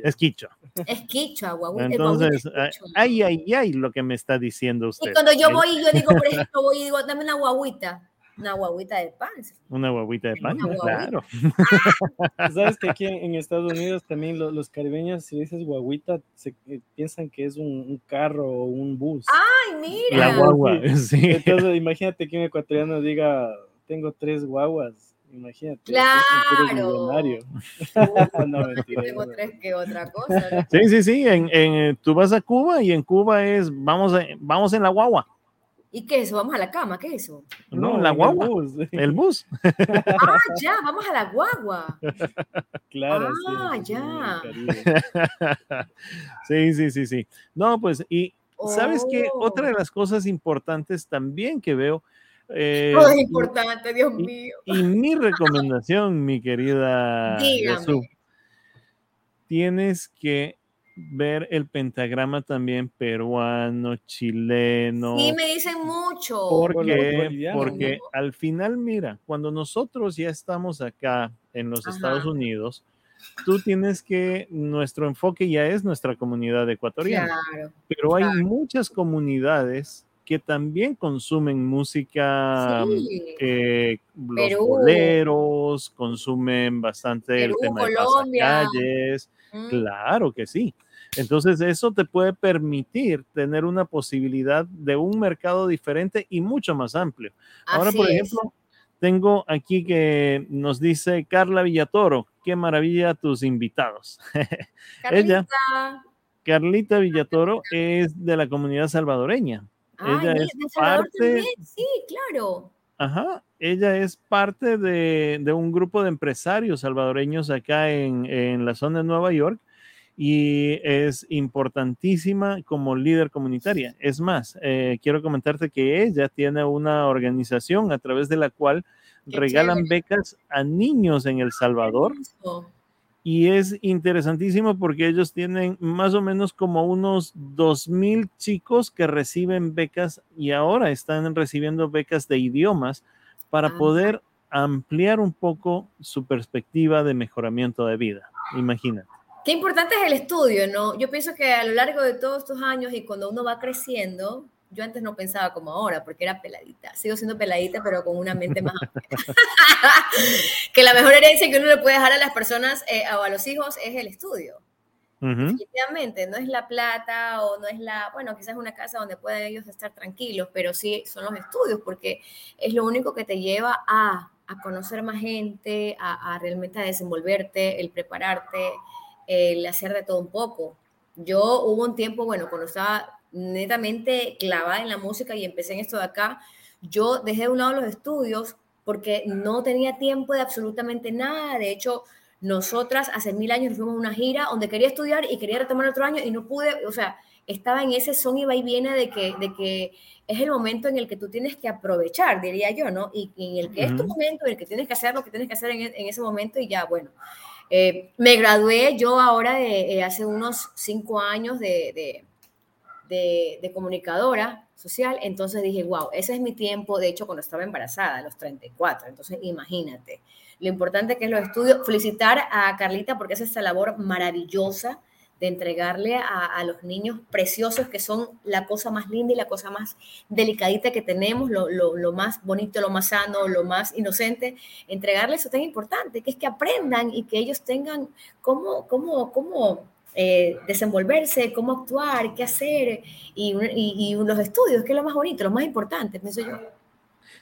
es quichua. Guaguita. Entonces, es ah, ay, ay, ay, lo que me está diciendo usted. Y cuando yo voy y yo digo, por ejemplo, voy y digo, dame una guaguita, una guaguita de pan. Una guaguita de pan, guaguita. claro. Sabes que aquí en, Estados Unidos también lo- los caribeños, si dices guaguita, se, eh, piensan que es un, un carro o un bus. Ay, mira. La guagua, sí. Entonces, imagínate que un ecuatoriano diga, tengo tres guaguas. Imagínate. Claro. millonario. Uh, no, mentira. tengo tres que otra cosa. ¿no? Sí, sí, sí. En, en, eh, tú vas a Cuba y en Cuba es vamos, a- vamos en la guagua. ¿Y qué es eso? ¿Vamos a la cama? ¿Qué es eso? No, la el guagua. bus. El bus. Ah, ya, vamos a la guagua. Claro, Ah, sí, ya. el sí, sí, sí, sí. No, pues, y sabes que Oh. otra de las cosas importantes también que veo. Eh, Todo es importante, Dios y- mío. Y mi recomendación, mi querida. Yasu, tienes que ver el pentagrama también peruano, chileno. Sí, me dicen mucho. Porque ¿no? al final, mira, cuando nosotros ya estamos acá en los Ajá. Estados Unidos, tú tienes que, nuestro enfoque ya es nuestra comunidad ecuatoriana, Claro. pero hay claro. muchas comunidades que también consumen música, Sí. eh, los Perú. boleros, consumen bastante Perú, el tema de Colombia. pasacalles, Mm, claro que sí. Entonces eso te puede permitir tener una posibilidad de un mercado diferente y mucho más amplio. Ahora, por es. ejemplo, tengo aquí que nos dice Carla Villatoro, qué maravilla tus invitados. ella-. Carlita Villatoro es de la comunidad salvadoreña. Ella es de Salvador parte- también. Sí, claro. Ajá, ella es parte de, de un grupo de empresarios salvadoreños acá en, en la zona de Nueva York y es importantísima como líder comunitaria. Es más, eh, quiero comentarte que ella tiene una organización a través de la cual Qué regalan chévere. becas a niños en El Salvador. Y es interesantísimo porque ellos tienen más o menos como unos 2.000 chicos que reciben becas y ahora están recibiendo becas de idiomas para Ah. poder ampliar un poco su perspectiva de mejoramiento de vida. Imagínate. Qué importante es el estudio, ¿no? Yo pienso que a lo largo de todos estos años y cuando uno va creciendo, yo antes no pensaba como ahora, porque era peladita. Sigo siendo peladita, pero con una mente más amplia. que la mejor herencia que uno le puede dejar a las personas eh, o a los hijos es el estudio. Definitivamente, no es la plata o no es la, bueno, quizás una casa donde puedan ellos estar tranquilos, pero sí son los estudios, porque es lo único que te lleva a, a conocer más gente, a, a, realmente a desenvolverte, el prepararte, el hacer de todo un poco. Yo hubo un tiempo, bueno, cuando estaba netamente clavada en la música y empecé en esto de acá, yo dejé de un lado los estudios porque no tenía tiempo de absolutamente nada. De hecho, nosotras hace mil años fuimos a una gira donde quería estudiar y quería retomar otro año y no pude, o sea, estaba en ese son y va y viene de que, de que es el momento en el que tú tienes que aprovechar, diría yo, ¿no? Y, en el que es tu momento, en el que tienes que hacer lo que tienes que hacer en, en ese momento y ya, bueno. Eh, me gradué yo ahora de eh, hace unos cinco años de, de, de, comunicadora social, entonces dije, wow, ese es mi tiempo, de hecho cuando estaba embarazada, a los 34, entonces imagínate, lo importante que es los estudios. Felicitar a Carlita porque hace esta labor maravillosa de entregarle a, los niños preciosos que son la cosa más linda y la cosa más delicadita que tenemos, lo, lo, más bonito, lo más sano, lo más inocente, entregarles eso tan importante, que es que aprendan y que ellos tengan cómo, cómo, cómo eh, desenvolverse, cómo actuar, qué hacer, y, y, y, los estudios, que es lo más bonito, lo más importante, pienso yo.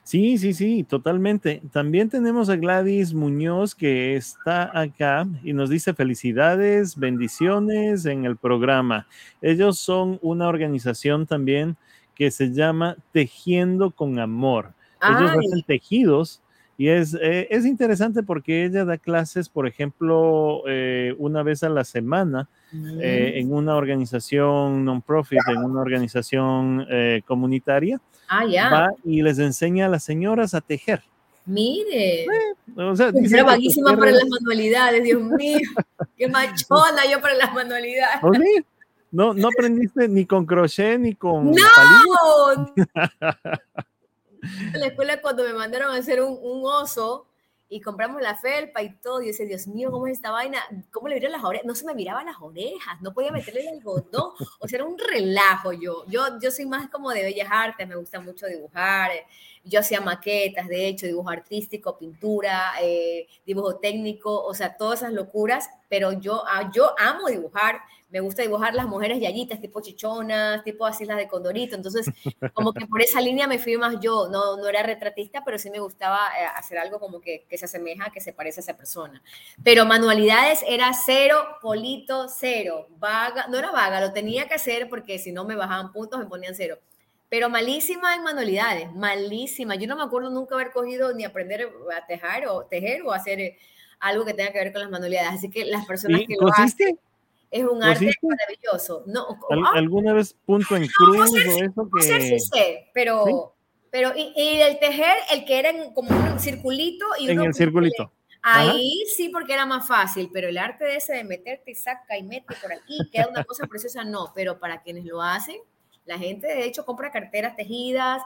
Sí, sí, sí, totalmente. También tenemos a Gladys Muñoz que está acá y nos dice felicidades, bendiciones en el programa. Ellos son una organización también que se llama Tejiendo con Amor. Ellos hacen tejidos y es, eh, es, interesante porque ella da clases, por ejemplo, eh, una vez a la semana eh, en una organización non-profit, en una organización comunitaria Ah, ya. Y les enseña a las señoras a tejer. Mire. O sea, dice vaguísima para las manualidades, Dios mío. Qué machona yo para las manualidades. No, no aprendiste ni con crochet ni con. ¡No! en la escuela, cuando me mandaron a hacer un, un oso, y compramos la felpa y todo. Y yo Dios mío, ¿cómo es esta vaina? ¿Cómo le vieron las orejas? No se me miraban las orejas, no podía meterle el algodón. O sea, era un relajo yo. Yo, yo soy más como de bellas artes, me gusta mucho dibujar. Yo hacía maquetas, de hecho, dibujo artístico, pintura, eh, dibujo técnico, o sea, todas esas locuras. Pero yo, ah, yo amo dibujar, me gusta dibujar las mujeres yayitas, tipo chichonas, tipo así las de Condorito. Entonces, como que por esa línea me fui más yo. No, no era retratista, pero sí me gustaba eh, hacer algo como que, que se asemeja, que se parece a esa persona. Pero manualidades era cero, polito, cero. Vaga, no era vaga, lo tenía que hacer porque si no me bajaban puntos, me ponían cero. Pero malísima en manualidades, malísima. Yo no me acuerdo nunca haber cogido ni aprender a tejer o tejer o hacer eh, algo que tenga que ver con las manualidades. Así que las personas que lo hacen es un arte maravilloso. No, ah. ¿Alguna vez punto en cruz o eso que...? sí sé, pero... Pero, y, el tejer, el que era como un circulito y En el circulito. Ahí sí, porque era más fácil, pero el arte de ese de meterte y saca y mete por aquí, queda una cosa preciosa, no, pero para quienes lo hacen, la gente de hecho compra carteras tejidas,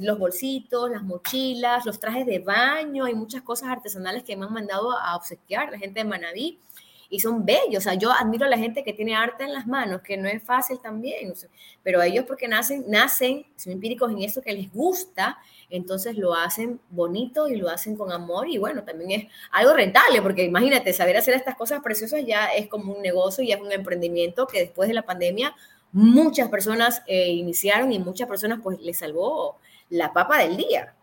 los bolsitos, las mochilas, los trajes de baño, hay muchas cosas artesanales que me han mandado a obsequiar, la gente de Manaví, y son bellos. O sea, yo admiro a la gente que tiene arte en las manos, que no es fácil también, pero ellos porque nacen, nacen, son empíricos en eso que les gusta, entonces lo hacen bonito y lo hacen con amor y bueno, también es algo rentable, porque imagínate, saber hacer estas cosas preciosas ya es como un negocio y es un emprendimiento que después de la pandemia muchas personas eh, iniciaron y muchas personas pues les salvó la papa del día.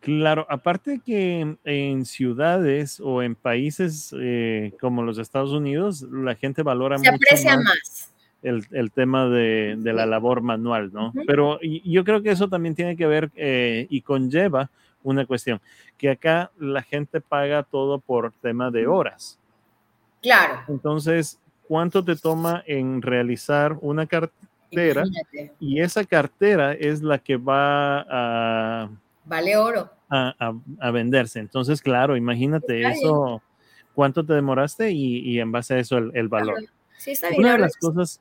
Claro, aparte que en ciudades o en países eh, como los Estados Unidos, la gente valora Se aprecia más, El, tema de, la labor manual, ¿no? Pero yo creo que eso también tiene que ver eh, y conlleva una cuestión, que acá la gente paga todo por tema de horas. Claro. Entonces, ¿cuánto te toma en realizar una cartera? Y esa cartera es la que va a Vale oro. A, venderse. Entonces, claro, imagínate eso, cuánto te demoraste y, en base a eso el, valor. Sí, está bien. Una de las cosas,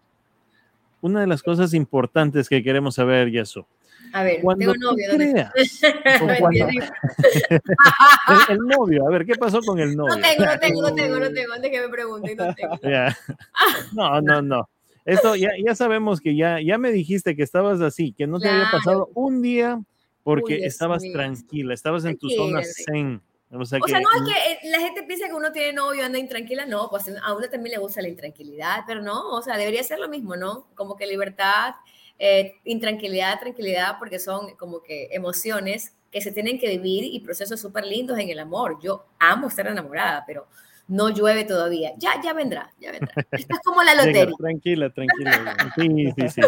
una de las cosas importantes que queremos saber, Yasu. A ver, cuando tengo novio. Creas, el, novio, a ver, ¿qué pasó con el novio? No tengo, no tengo, no tengo, no tengo, antes que me pregunten, no tengo. No, no, no. Esto ya, ya sabemos que ya, ya me dijiste que estabas así, que no te había pasado un día porque estabas tranquila, estabas en tu zona zen. O sea, no es que eh, la gente piensa que uno tiene novio, anda intranquila, no, pues a uno también le gusta la intranquilidad, pero no, o sea, debería ser lo mismo, ¿no? Como que libertad, eh, intranquilidad, tranquilidad, porque son como que emociones que se tienen que vivir y procesos súper lindos en el amor. Yo amo estar enamorada, pero no llueve todavía. Ya, ya vendrá, ya vendrá. Esto es como la lotería. tranquila, tranquila. Sí, sí,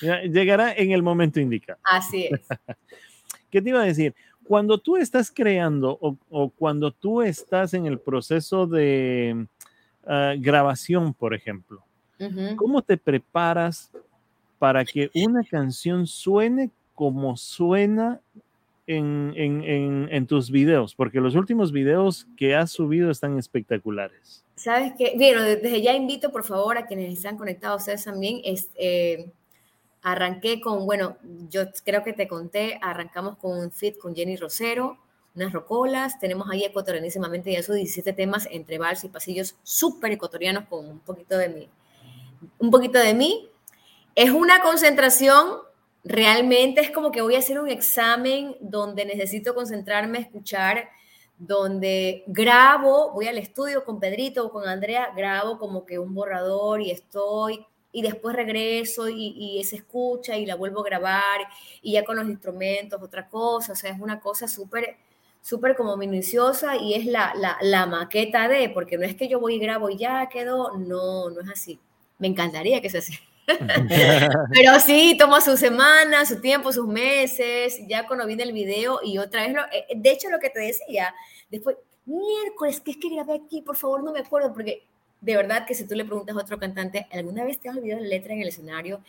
sí. Llegará en el momento indicado. Así es. ¿Qué te iba a decir? Cuando tú estás creando o, cuando tú estás en el proceso de ah, grabación, por ejemplo, ¿cómo te preparas para que una canción suene como suena en, tus videos? Porque los últimos videos que has subido están espectaculares. Sabes que, bueno, desde ya invito por favor a quienes están conectados, ustedes también, es, eh, arranqué con, bueno, yo creo que te conté, arrancamos con un fit con Jenny Rosero, unas rocolas, tenemos ahí ecuatorianísimamente ya sus 17 temas entre vals y pasillos súper ecuatorianos con un poquito de mí. Un poquito de mí. Es una concentración realmente es como que voy a hacer un examen donde necesito concentrarme, escuchar, donde grabo, voy al estudio con Pedrito o con Andrea, grabo como que un borrador y estoy, y después regreso y, se escucha y la vuelvo a grabar y ya con los instrumentos, otra cosa, o sea, es una cosa súper súper como minuciosa y es la, la, la, maqueta de, porque no es que yo voy y grabo y ya quedó, no, no es así. Me encantaría que sea así. Pero sí, toma su semana, su tiempo, sus meses, ya cuando viene el video y otra vez, lo, eh, de hecho lo que te decía, después, miércoles, ¿qué es que grabé aquí? Por favor, no me acuerdo, porque de verdad que si tú le preguntas a otro cantante, ¿alguna vez te has olvidado la letra en el escenario?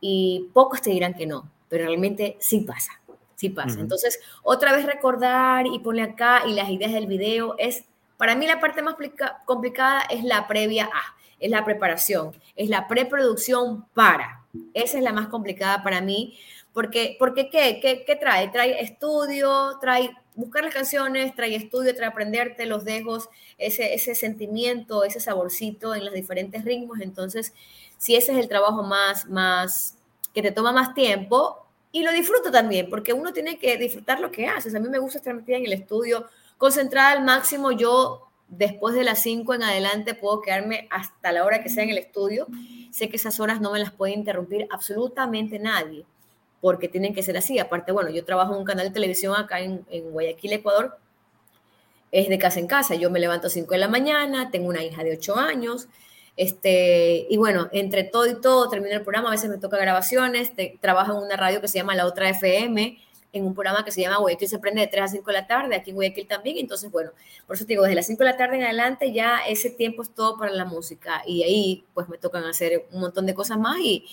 Y pocos te dirán que no, pero realmente sí pasa, sí pasa. Entonces, otra vez recordar y poner acá y las ideas del video es, para mí la parte más complicada es la previa a es la preparación, es la preproducción para. Esa es la más complicada para mí, porque, porque ¿qué? ¿Qué, trae? Trae estudio, trae buscar las canciones, trae estudio, trae aprenderte los dejos, ese, ese sentimiento, ese saborcito en los diferentes ritmos. Entonces, si ese es el trabajo más, más, que te toma más tiempo, y lo disfruto también, porque uno tiene que disfrutar lo que haces. A mí me gusta estar metida en el estudio, concentrada al máximo. Yo después de las 5 en adelante puedo quedarme hasta la hora que sea en el estudio. Sé que esas horas no me las puede interrumpir absolutamente nadie, porque tienen que ser así. Aparte, bueno, yo trabajo en un canal de televisión acá en, Guayaquil, Ecuador. Es de casa en casa. Yo me levanto a 5 de la mañana, tengo una hija de 8 años. Este, y bueno, entre todo y todo, termino el programa, a veces me toca grabaciones, trabajo en una radio que se llama La Otra FM, en un programa que se llama Guayaquil se prende de 3 a 5 de la tarde, aquí en Guayaquil también, entonces bueno, por eso te digo, desde las 5 de la tarde en adelante ya ese tiempo es todo para la música. Y ahí pues me tocan hacer un montón de cosas más y,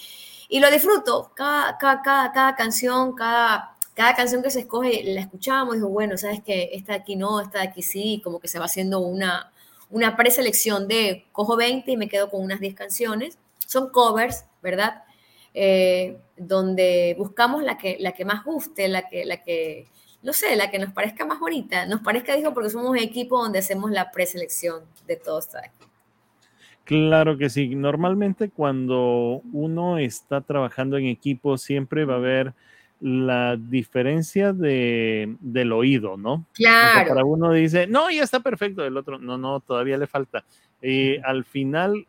y lo disfruto, cada, cada, cada, cada canción, cada, cada canción que se escoge la escuchamos y digo, bueno, sabes que esta de aquí no, esta de aquí sí, como que se va haciendo una, una preselección de cojo 20 y me quedo con unas 10 canciones, son covers, ¿verdad? Eh, donde buscamos la que, la que más guste, la que, la que, no sé, la que nos parezca más bonita. Nos parezca, dijo, porque somos un equipo donde hacemos la preselección de todos. Claro que sí. Normalmente cuando uno está trabajando en equipo siempre va a haber la diferencia de, del oído, ¿no? Claro. para uno dice, no, ya está perfecto, el otro, no, no, todavía le falta. Y al final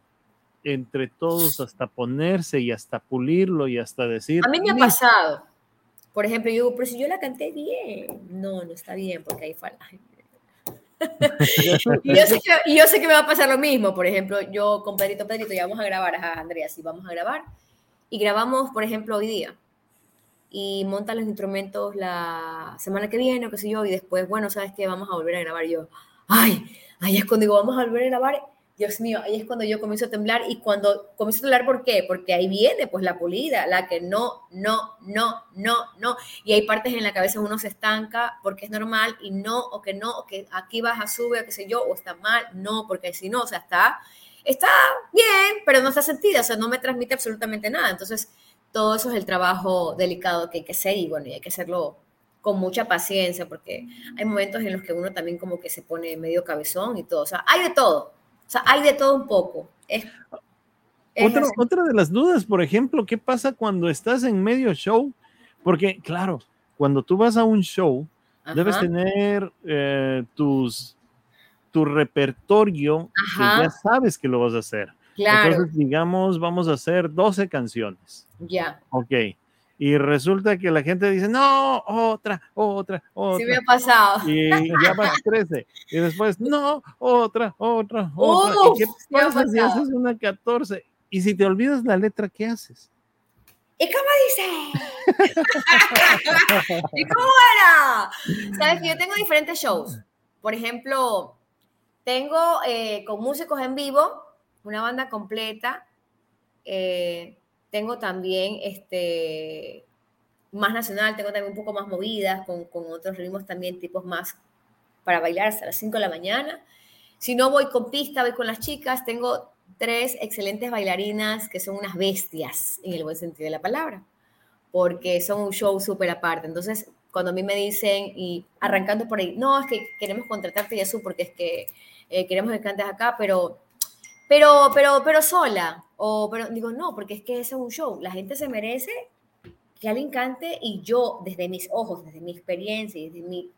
entre todos hasta ponerse y hasta pulirlo y hasta decir. A mí me ha pasado. Por ejemplo, yo digo, pero si yo la canté bien. No, no está bien porque ahí fue. y, yo sé que, yo sé que me va a pasar lo mismo. Por ejemplo, yo con Pedrito, Pedrito, ya vamos a grabar, a Andrea, sí, vamos a grabar. Y grabamos, por ejemplo, hoy día. Y montan los instrumentos la semana que viene, o qué sé yo, y después, bueno, ¿sabes qué? Vamos a volver a grabar. yo, ay, ahí es cuando digo, vamos a volver a grabar Dios mío, ahí es cuando yo comienzo a temblar y cuando comienzo a temblar, ¿por qué? Porque ahí viene pues la pulida, la que no, no, no, no, no. Y hay partes en la cabeza uno se estanca porque es normal y no, o que no, o que aquí baja, sube, o qué sé yo, o está mal, no, porque si no, o sea, está, está bien, pero no está sentida, o sea, no me transmite absolutamente nada. Entonces, todo eso es el trabajo delicado que hay que hacer y bueno, y hay que hacerlo con mucha paciencia porque hay momentos en los que uno también como que se pone medio cabezón y todo, o sea, hay de todo sea, hay de todo un poco. otra, de las dudas, por ejemplo, ¿qué pasa cuando estás en medio show? Porque, claro, cuando tú vas a un show, Debes tener eh, tus, tu repertorio que ya sabes que lo vas a hacer. Claro. Entonces, digamos, vamos a hacer 12 canciones. Ya. Ok. Y resulta que la gente dice, no, otra, otra, otra. Sí me ha pasado. Y ya vas 13. Y después, no, otra, otra, otra. ¿Y qué pasa si haces una 14? Y si te olvidas la letra, ¿qué haces? ¿Y cómo dice? ¿Y cómo era? Sabes que yo tengo diferentes shows. Por ejemplo, tengo eh, con músicos en vivo, una banda completa. Eh, tengo también este, más nacional, tengo también un poco más movidas, con, con otros ritmos también, tipos más para bailar hasta las 5 de la mañana. Si no voy con pista, voy con las chicas. Tengo tres excelentes bailarinas que son unas bestias, en el buen sentido de la palabra, porque son un show súper aparte. Entonces, cuando a mí me dicen, y arrancando por ahí, no, es que queremos contratarte, Jesús, porque es que eh, queremos que cantes acá, pero, pero, pero, pero sola. O, pero digo, no, porque es que ese es un show. La gente se merece que alguien cante y yo, desde mis ojos, desde mi experiencia y desde mi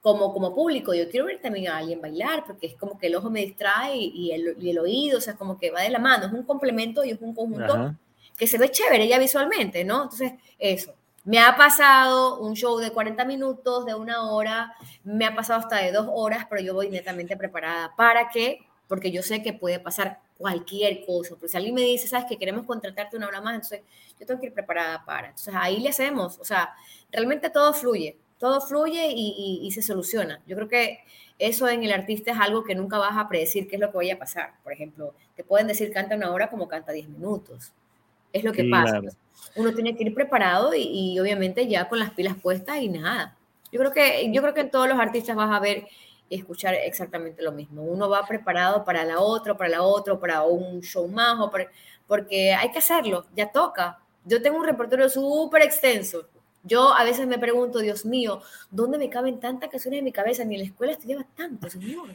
como, como público, yo quiero ver también a alguien bailar, porque es como que el ojo me distrae y el, y el oído, o sea, como que va de la mano, es un complemento y es un conjunto que se ve chévere ya visualmente, ¿no? Entonces, eso. Me ha pasado un show de 40 minutos, de una hora, me ha pasado hasta de dos horas, pero yo voy netamente preparada. ¿Para qué? Porque yo sé que puede pasar cualquier cosa. Pues si alguien me dice, sabes que queremos contratarte una hora más, entonces yo tengo que ir preparada para. Entonces ahí le hacemos, o sea, realmente todo fluye todo fluye y, se soluciona. Yo creo que eso en el artista es algo que nunca vas a predecir qué es lo que vaya a pasar. Por ejemplo, te pueden decir canta una hora como canta 10 minutos. Es lo que pasa. Uno tiene que ir preparado y, obviamente ya con las pilas puestas y nada. Yo creo que yo creo que en todos los artistas vas a ver y escuchar exactamente lo mismo. Uno va preparado para la otra, para la otra, para un show más, o porque hay que hacerlo, ya toca. Yo tengo un repertorio súper extenso, yo a veces me pregunto, Dios mío, ¿dónde me caben tantas canciones en mi cabeza? Ni en la escuela estudiaba tanto, señor.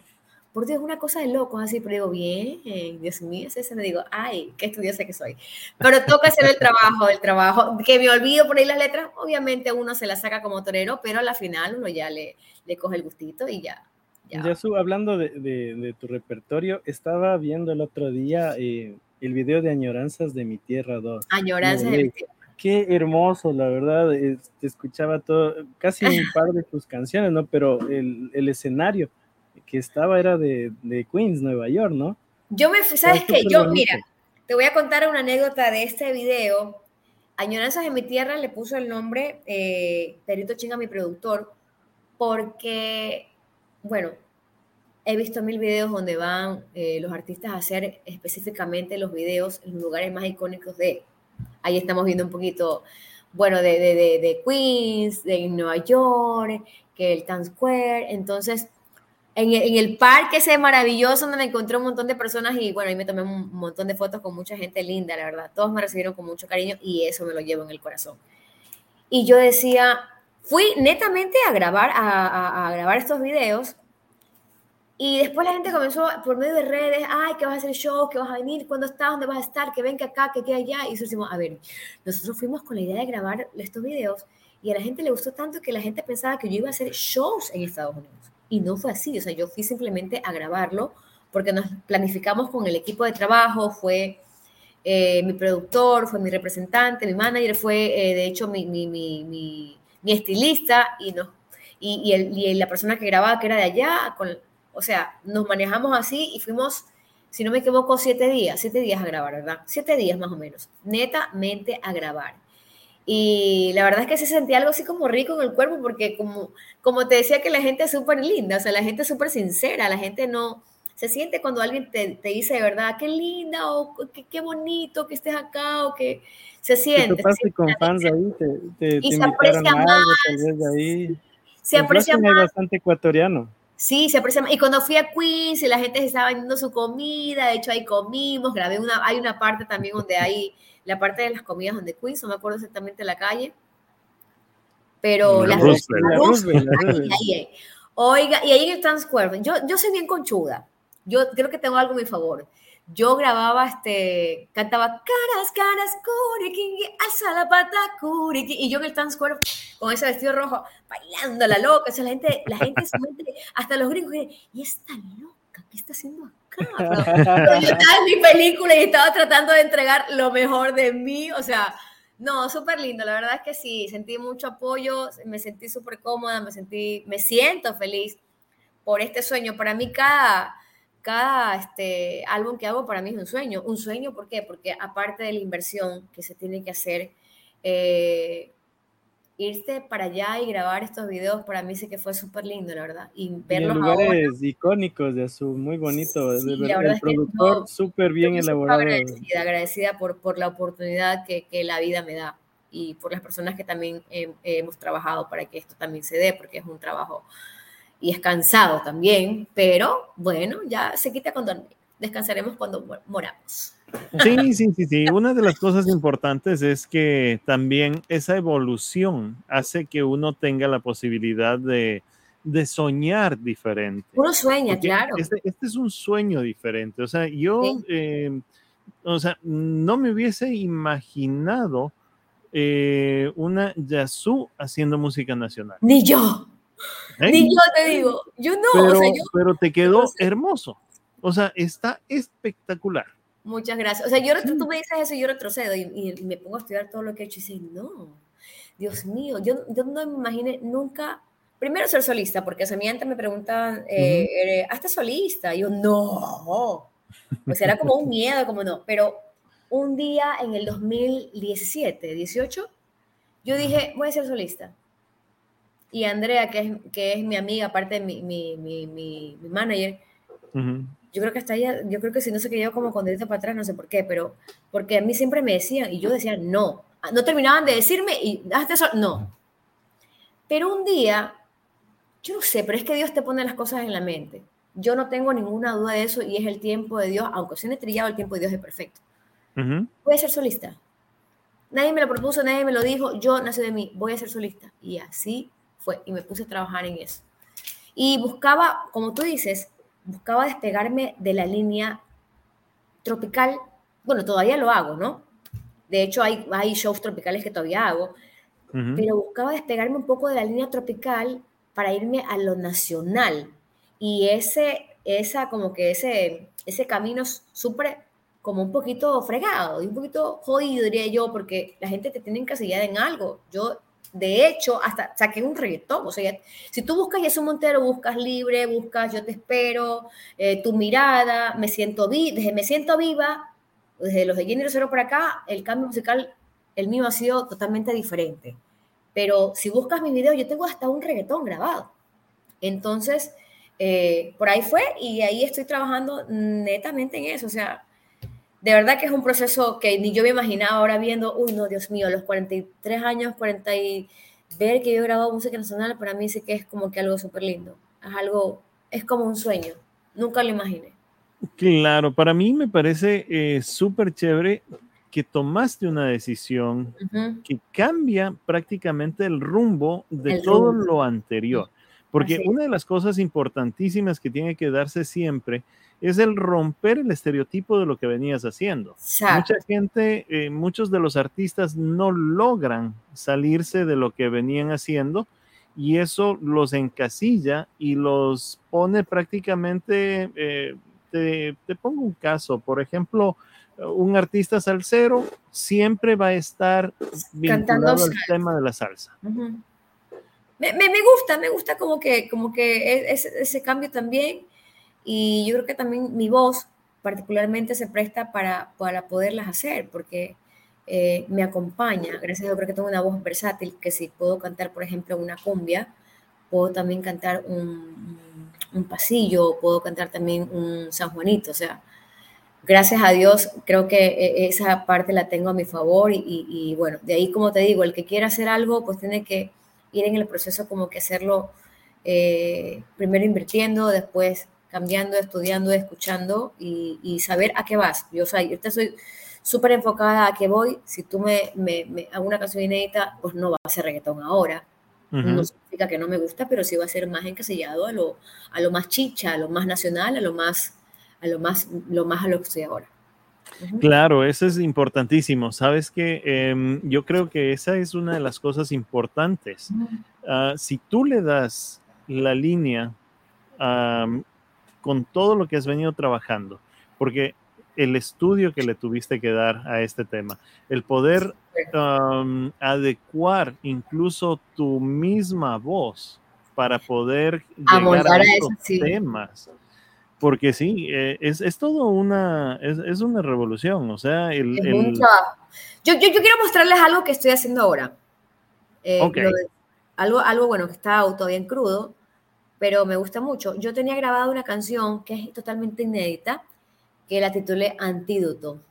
Por Dios, una cosa de locos así, pero digo, bien, Dios mío, es ese, me digo, ay, qué estudiosa que soy. Pero toca hacer el trabajo, el trabajo, que me olvido por ahí las letras, obviamente uno se las saca como torero, pero a la final uno ya le, le coge el gustito y ya. Ya, hablando de, de, tu repertorio, estaba viendo el otro día eh, el video de Añoranzas de mi Tierra 2. Añoranzas de mi Tierra qué hermoso, la verdad. te escuchaba todo, casi un par de tus canciones, ¿no? Pero el, el escenario que estaba era de, de, Queens, Nueva York, ¿no? Yo me, ¿sabes qué? Yo, mira, te voy a contar una anécdota de este video. Añoranzas en mi tierra le puso el nombre eh, Perito Chinga, mi productor, porque, bueno, he visto mil videos donde van eh, los artistas a hacer específicamente los videos en lugares más icónicos de Ahí estamos viendo un poquito, bueno, de, de, de, Queens, de Nueva York, que el Times Square. Entonces, en el, en el, parque ese maravilloso donde me encontré un montón de personas y bueno, ahí me tomé un montón de fotos con mucha gente linda, la verdad. Todos me recibieron con mucho cariño y eso me lo llevo en el corazón. Y yo decía, fui netamente a grabar, a, a, a grabar estos videos y después la gente comenzó por medio de redes, ay, que vas a hacer show, que vas a venir, cuándo estás, dónde vas a estar, que ven que acá, que aquí allá. Y nosotros decimos, a ver, nosotros fuimos con la idea de grabar estos videos y a la gente le gustó tanto que la gente pensaba que yo iba a hacer shows en Estados Unidos. Y no fue así, o sea, yo fui simplemente a grabarlo porque nos planificamos con el equipo de trabajo, fue eh, mi productor, fue mi representante, mi manager, fue eh, de hecho mi, mi, mi, mi, estilista y, no, y, y, el, y la persona que grababa que era de allá, con o sea, nos manejamos así y fuimos, si no me equivoco, siete días, siete días a grabar, ¿verdad? Siete días más o menos, netamente a grabar. Y la verdad es que se sentía algo así como rico en el cuerpo, porque como, como te decía que la gente es súper linda, o sea, la gente es súper sincera, la gente no, se siente cuando alguien te, te, dice de verdad, qué linda, o qué, qué, bonito que estés acá, o que se siente. Y con fans ahí, te, y se aprecia más. Se aprecia más. bastante ecuatoriano. Sí, se aprecia. Y cuando fui a Queens y la gente se estaba vendiendo su comida, de hecho ahí comimos, grabé una, hay una parte también donde hay la parte de las comidas donde Queens, no me acuerdo exactamente la calle, pero la, Oiga, y ahí en el Times Square, yo, yo soy bien conchuda. Yo creo que tengo algo a mi favor. Yo grababa, este, cantaba caras, caras, curiqui, alza la pata, curiqui, y yo en el Times Square con ese vestido rojo, bailando la loca, o sea, la gente, la gente hasta los gringos, y esta loca, ¿qué está haciendo acá? yo estaba en mi película y estaba tratando de entregar lo mejor de mí, o sea, no, súper lindo, la verdad es que sí, sentí mucho apoyo, me sentí súper cómoda, me sentí, me siento feliz por este sueño. Para mí cada, cada este, álbum que hago para mí es un sueño. Un sueño, ¿por qué? Porque aparte de la inversión que se tiene que hacer, eh, irte para allá y grabar estos videos para mí sí que fue súper lindo, la verdad. Y verlos lugares icónicos de Azul, muy bonito. Sí, el productor súper bien elaborado. Agradecida, agradecida por, por la oportunidad que, que, la vida me da y por las personas que también hemos trabajado para que esto también se dé, porque es un trabajo y es cansado también, pero bueno, ya se quita cuando descansaremos cuando moramos. Sí, sí, sí, sí. Una de las cosas importantes es que también esa evolución hace que uno tenga la posibilidad de, de soñar diferente. Uno sueña, claro. Este, este, es un sueño diferente. O sea, yo, eh, o sea, no me hubiese imaginado eh, una Yasu haciendo música nacional. Ni yo. Ni yo te digo, yo no. Pero, te quedó hermoso. O sea, está espectacular. Muchas gracias. O sea, yo tú me dices eso y yo retrocedo y, me pongo a estudiar todo lo que he hecho y dices, no, Dios mío, yo, yo no me imaginé nunca, primero ser solista, porque a mí antes me preguntaban, eh, ¿hasta solista? Y yo, no. Pues era como un miedo, como no. Pero un día en el 2017, 18, yo dije, voy a ser solista y Andrea, que es, que es mi amiga, aparte de mi, mi, mi, mi, manager, yo creo que hasta ella, yo creo que si no se quedó como con derecha para atrás, no sé por qué, pero porque a mí siempre me decían, y yo decía, no, no terminaban de decirme, y hasta eso, no. Pero un día, yo no sé, pero es que Dios te pone las cosas en la mente. Yo no tengo ninguna duda de eso y es el tiempo de Dios, aunque suene trillado, el tiempo de Dios es perfecto. Voy a ser solista. Nadie me lo propuso, nadie me lo dijo, yo nací de mí, voy a ser solista. Y así fue y me puse a trabajar en eso. Y buscaba, como tú dices, buscaba despegarme de la línea tropical. Bueno, todavía lo hago, ¿no? De hecho, hay, hay shows tropicales que todavía hago, pero buscaba despegarme un poco de la línea tropical para irme a lo nacional. Y ese, esa, como que ese, ese camino súper como un poquito fregado y un poquito jodido, diría yo, porque la gente te tiene encasillada en algo. Yo de hecho, hasta saqué un reggaetón. O sea, si tú buscas Jesús Montero, buscas libre, buscas Yo te espero, eh, tu mirada, me siento, vi desde me siento viva, desde los de Jenny Rosero para acá, el cambio musical, el mío ha sido totalmente diferente. Pero si buscas mi video, yo tengo hasta un reggaetón grabado. Entonces, eh, por ahí fue y ahí estoy trabajando netamente en eso. O sea, de verdad que es un proceso que ni yo me imaginaba ahora viendo, uy, no, Dios mío, los 43 años, 40 y ver que yo he grabado música nacional, para mí sí que es como que algo súper lindo. Es algo, es como un sueño. Nunca lo imaginé. Claro, para mí me parece eh, súper chévere que tomaste una decisión que cambia prácticamente el rumbo de todo lo anterior. Porque una de las cosas importantísimas que tiene que darse siempre es el romper el estereotipo de lo que venías haciendo. Mucha gente, eh, muchos de los artistas no logran salirse de lo que venían haciendo y eso los encasilla y los pone prácticamente, eh, te, pongo un caso, por ejemplo, un artista salsero siempre va a estar vinculado al tema de la salsa. me, gusta, me gusta como que, como que e, ese cambio también y yo creo que también mi voz particularmente se presta para, para poderlas hacer, porque eh, me acompaña. Gracias a Dios creo que tengo una voz versátil, que si puedo cantar, por ejemplo, una cumbia, puedo también cantar un, un pasillo, puedo cantar también un San Juanito. O sea, gracias a Dios creo que e, esa parte la tengo a mi favor y, y, bueno, de ahí como te digo, el que quiera hacer algo, pues tiene que ir en el proceso como que hacerlo eh, primero invirtiendo, después cambiando, estudiando, escuchando y, saber a qué vas. Yo, o sea, yo soy súper enfocada a qué voy. Si tú me, me, hago una canción inédita, pues no va a ser reggaetón ahora. No significa que no me gusta, pero sí va a ser más encasillado a lo, a lo más chicha, a lo más nacional, a lo más, a lo más, lo más a lo que estoy ahora. Claro, eso es importantísimo. Sabes que em, yo creo que esa es una de las cosas importantes. Ah, si tú le das la línea con todo lo que has venido trabajando, porque el estudio que le tuviste que dar a este tema, el poder adecuar incluso tu misma voz para poder llegar a, esos temas. Porque sí, eh, es, es, todo una, es, es, una revolución, o sea, el... el... Yo, yo, yo, quiero mostrarles algo que estoy haciendo ahora. Eh, algo, algo, bueno, que está todavía en crudo, pero me gusta mucho. Yo tenía grabado una canción que es totalmente inédita, que la titulé Antídoto.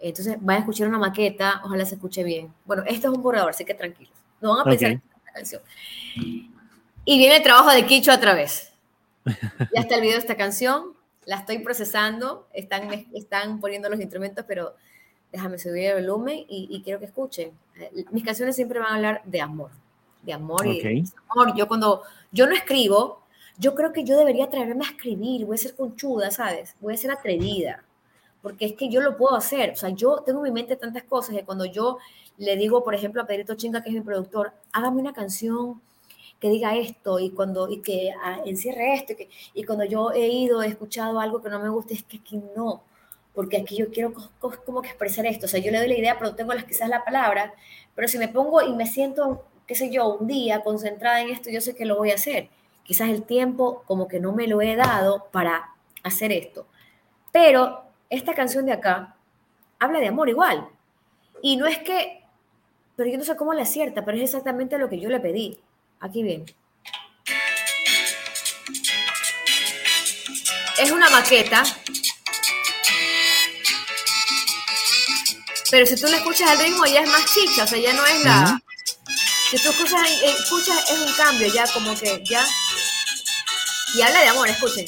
Entonces, van a escuchar una maqueta, ojalá se escuche bien. Bueno, esto es un borrador, así que tranquilos. No van a pensar en esta canción. Y viene el trabajo de Kicho otra vez. Ya está el video de esta canción, la estoy procesando, están, están poniendo los instrumentos, pero déjame subir el volumen y, quiero que escuchen. Eh, mis canciones siempre van a hablar de amor, de amor y de amor. Yo cuando yo no escribo, yo creo que yo debería atreverme a escribir, voy a ser conchuda, ¿sabes? Voy a ser atrevida, porque es que yo lo puedo hacer. O sea, yo tengo en mi mente tantas cosas que cuando yo le digo, por ejemplo, a Pedrito Chinga, que es mi productor, hágame una canción que diga esto y cuando y que ah, encierre esto y, que, y cuando yo he ido he escuchado algo que no me gusta es que aquí no porque aquí yo quiero como que expresar esto o sea yo le doy la idea pero tengo las quizás la palabra pero si me pongo y me siento qué sé yo un día concentrada en esto yo sé que lo voy a hacer. Quizás el tiempo como que no me lo he dado para hacer esto. Pero esta canción de acá habla de amor igual. Y no es que pero yo no sé cómo le acierta pero es exactamente lo que yo le pedí. Aquí bien. Es una maqueta. Pero si tú le escuchas el ritmo ya es más chicha, o sea, ya no es la... Si tú escuchas, eh, escuchas es un cambio ya como que ya... Y habla de amor, escuchen.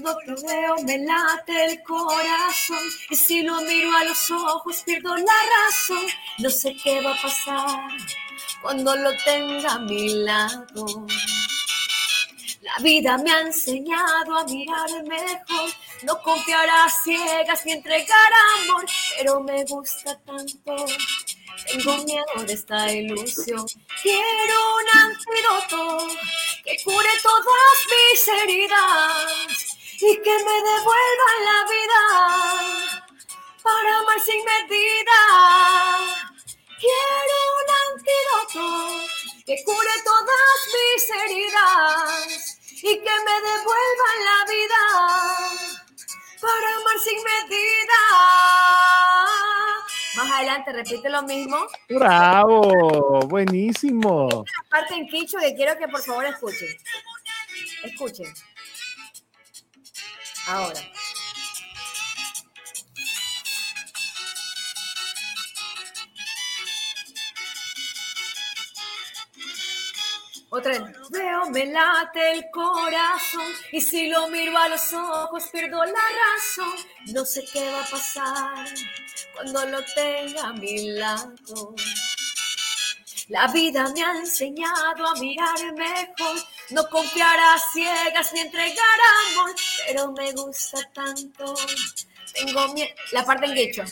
Cuando te veo me late el corazón y si lo miro a los ojos pierdo la razón. No sé qué va a pasar cuando lo tenga a mi lado. La vida me ha enseñado a mirar mejor, no confiar a ciegas ni entregar amor, pero me gusta tanto. Tengo miedo de esta ilusión. Quiero un antídoto que cure todas mis heridas y que me devuelva la vida para amar sin medida. Quiero un antídoto que cure todas mis heridas y que me devuelva la vida para amar sin medida. Más adelante repite lo mismo. Bravo, buenísimo. Una parte en quicho que quiero que por favor escuchen. Escuchen. Ahora. Otra vez. Veo, me late el corazón y si lo miro a los ojos pierdo la razón. No sé qué va a pasar cuando lo tenga a mi lado. La vida me ha enseñado a mirar mejor, no confiar a ciegas ni entregar amor, pero me gusta tanto. Tengo miedo. La parte en quechua.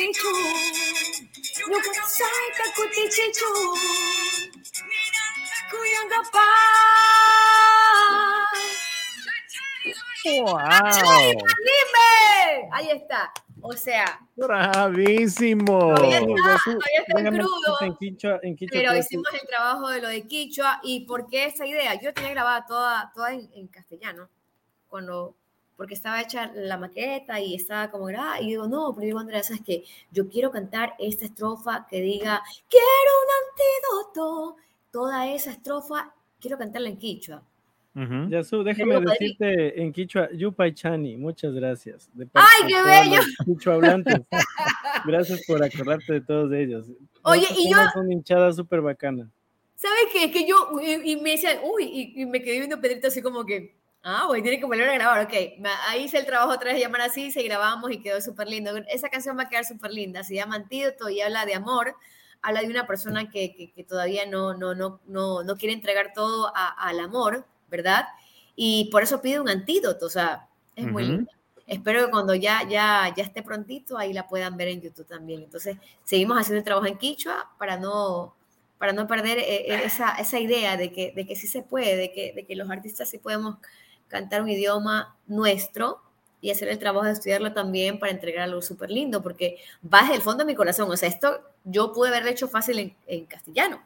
Angichu. Yukatsai Kakutichichu. Kuyangapa. ¡Wow! Ahí está. O sea. ¡Bravísimo! Todavía está, en crudo. En Quichua, en Quichua pero hicimos el trabajo de lo de Quichua. ¿Y por qué esa idea? Yo tenía grabada toda, toda en, en castellano. Cuando porque estaba hecha la maqueta y estaba como, ah, y digo, no, pero digo, Andrea, ¿sabes que Yo quiero cantar esta estrofa que diga, quiero un antídoto. Toda esa estrofa, quiero cantarla en quichua. Uh Yasu, déjame decirte en quichua, Yupai Chani, muchas gracias. ¡Ay, qué bello! Quichua hablantes. gracias por acordarte de todos ellos. Oye, y yo... una hinchada súper bacana. ¿Sabes qué? Es que yo, y, me decían, uy, y, me quedé viendo Pedrito así como que, ah, voy, tiene que volver a grabar, ok. Ahí hice el trabajo otra vez, llamar así, se grabamos y quedó súper lindo. Esa canción va a quedar súper linda, se llama Antídoto y habla de amor, habla de una persona que, que, todavía no, no, no, no, no quiere entregar todo al amor, ¿verdad? Y por eso pide un antídoto, o sea, es muy lindo espero que cuando ya, ya, ya esté prontito, ahí la puedan ver en YouTube también. Entonces, seguimos haciendo el trabajo en Quichua para no, para no perder eh, eh, esa, esa, idea de que, de que sí se puede, de que, de que los artistas sí podemos cantar un idioma nuestro y hacer el trabajo de estudiarlo también para entregar algo súper lindo, porque va desde el fondo de mi corazón. O sea, esto yo pude haberlo hecho fácil en, en castellano,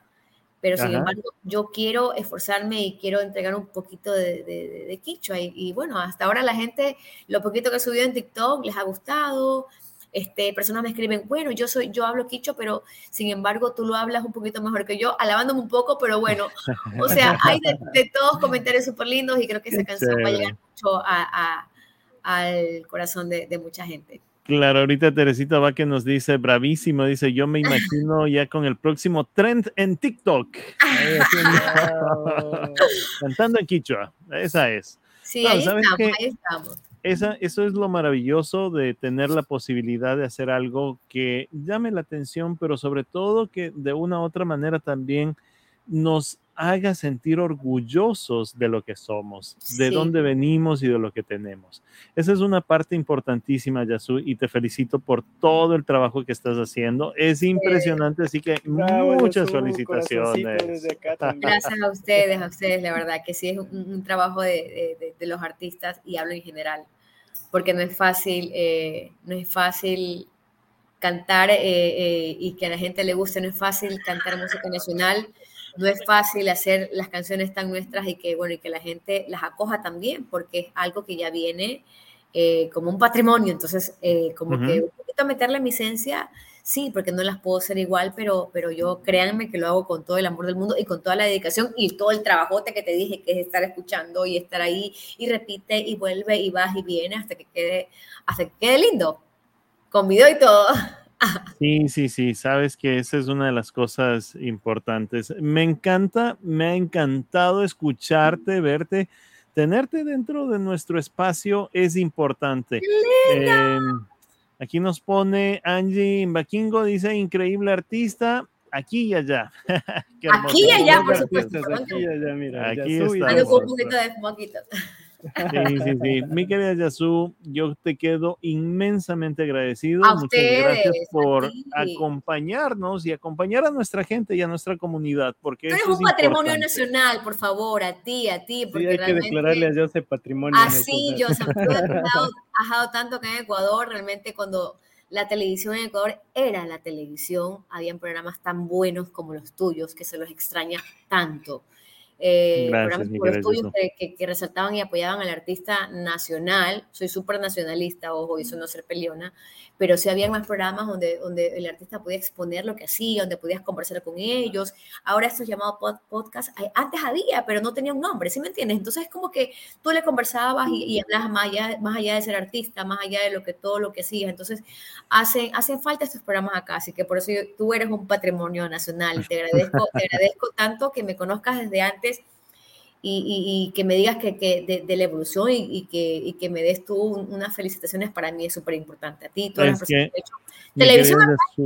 pero sin embargo yo quiero esforzarme y quiero entregar un poquito de, de, de quichua. Y, bueno, hasta ahora la gente, lo poquito que he subido en TikTok les ha gustado. Este, personas me escriben, bueno, yo soy, yo hablo quicho, pero sin embargo tú lo hablas un poquito mejor que yo, alabándome un poco, pero bueno, o sea, hay de, todos comentarios súper lindos y creo que esa canción va a llegar mucho a, al corazón de, de mucha gente. Claro, ahorita Teresita va que nos dice, bravísimo, dice, yo me imagino ya con el próximo trend en TikTok. Cantando en Quichua, esa es. Sí, ahí, estamos, ahí estamos. Esa, eso es lo maravilloso de tener la posibilidad de hacer algo que llame la atención, pero sobre todo que de una u otra manera también nos haga sentir orgullosos de lo que somos, de dónde venimos y de lo que tenemos. Esa es una parte importantísima, Yasu, y te felicito por todo el trabajo que estás haciendo. Es impresionante, así que muchas felicitaciones. Gracias a ustedes, a ustedes, la verdad que sí es un, trabajo de, los artistas y hablo en general, porque no es fácil, eh, no es fácil cantar eh, eh, y que a la gente le guste, no es fácil cantar música nacional no es fácil hacer las canciones tan nuestras y que, bueno, y que la gente las acoja también, porque es algo que ya viene eh, como un patrimonio. Entonces, eh, como que un poquito meterle mi esencia, sí, porque no las puedo hacer igual, pero, pero yo créanme que lo hago con todo el amor del mundo y con toda la dedicación y todo el trabajote que te dije, que es estar escuchando y estar ahí y repite y vuelve y vas y viene hasta que quede, hasta que quede lindo, con video y todo. Sí, sí, sí, sabes que esa es una de las cosas importantes. Me encanta, me ha encantado escucharte, verte, tenerte dentro de nuestro espacio es importante. Eh, aquí nos pone Angie Bakingo, dice increíble artista, aquí y allá. aquí y allá, por supuesto. Aquí y allá, mira. Aquí está. un poquito de Sí, sí, sí. Mi querida Yasu, yo te quedo inmensamente agradecido. Muchas gracias por acompañarnos y acompañar a nuestra gente y a nuestra comunidad. Porque Tú eres un patrimonio nacional, por favor, a ti, a ti. Porque sí, hay que declararle a Joseph patrimonio Así, Joseph, tú has dado tanto que en Ecuador, realmente cuando la televisión en Ecuador era la televisión, habían programas tan buenos como los tuyos que se los extraña tanto eh, programas por estudios que, que, resaltaban y apoyaban al artista nacional. Soy súper nacionalista, ojo, y eso no ser peleona, pero sí había más programas donde, donde el artista podía exponer lo que hacía, donde podías conversar con ellos. Ahora estos llamados pod, podcast, antes había, pero no tenía un nombre, ¿sí me entiendes? Entonces es como que tú le conversabas y, y hablabas más allá, más allá de ser artista, más allá de lo que todo lo que hacías. Entonces hacen, hacen falta estos programas acá, así que por eso tú eres un patrimonio nacional. Te agradezco, te agradezco tanto que me conozcas desde antes y, que me digas que, de, la evolución y, que, que, me des tú unas felicitaciones para mí es súper importante. A ti, todas las personas que hecho televisión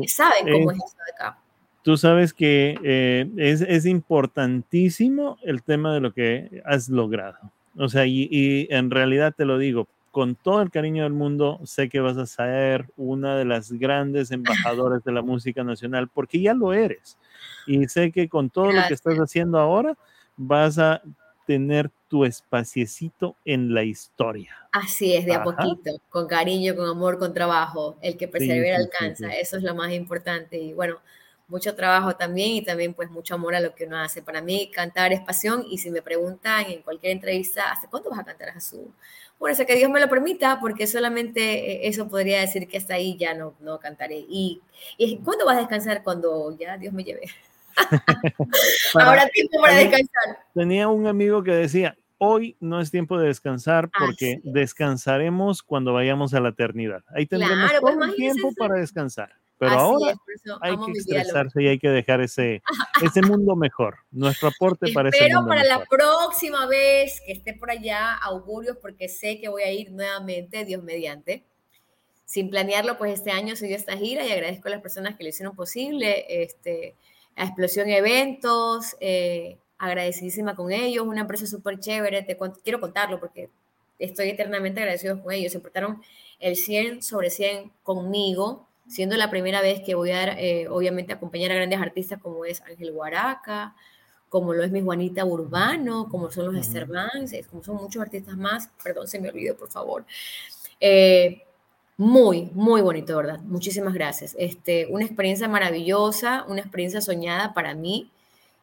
saben cómo es eso de acá. Tú sabes que eh, es, es, importantísimo el tema de lo que has logrado. O sea, y, en realidad te lo digo, con todo el cariño del mundo, sé que vas a ser una de las grandes embajadoras de la música nacional, porque ya lo eres. Y sé que con todo lo que estás haciendo ahora, vas a tener tu espaciecito en la historia. Así es, de a poquito, con cariño, con amor, con trabajo. El que persevera alcanza, eso es lo más importante. Y bueno, mucho trabajo también y también pues mucho amor a lo que uno hace. Para mí cantar es pasión y si me preguntan en cualquier entrevista, ¿hasta cuándo vas a cantar a Jesús? Por eso que Dios me lo permita, porque solamente eh, eso podría decir que hasta ahí ya no, no cantaré. Y, y ¿cuándo vas a descansar? Cuando ya Dios me lleve. Ahora tiempo para descansar. Tenía un amigo que decía, hoy no es tiempo de descansar porque descansaremos cuando vayamos a la eternidad. Ahí tendremos todo pues, tiempo para descansar. Pero ahora hay que expresarse y hay que dejar ese, ese mundo mejor. Nuestro aporte para ese mundo para la próxima vez que esté por allá, augurios, porque sé que voy a ir nuevamente, Dios mediante. Sin planearlo, pues este año se dio esta gira y agradezco a las personas que lo hicieron posible. Este, a Explosión Eventos, eh, agradecidísima con ellos, una empresa súper chévere, te quiero contarlo porque estoy eternamente agradecido con ellos, se portaron el 100 sobre 100 conmigo, siendo la primera vez que voy a, eh, obviamente, acompañar a grandes artistas como es Ángel Guaraca, como lo es mi Juanita Urbano, como son los uh como son muchos artistas más, perdón, se me olvidó, por favor. Eh, muy, muy bonito, ¿verdad? Muchísimas gracias. Este, una experiencia maravillosa, una experiencia soñada para mí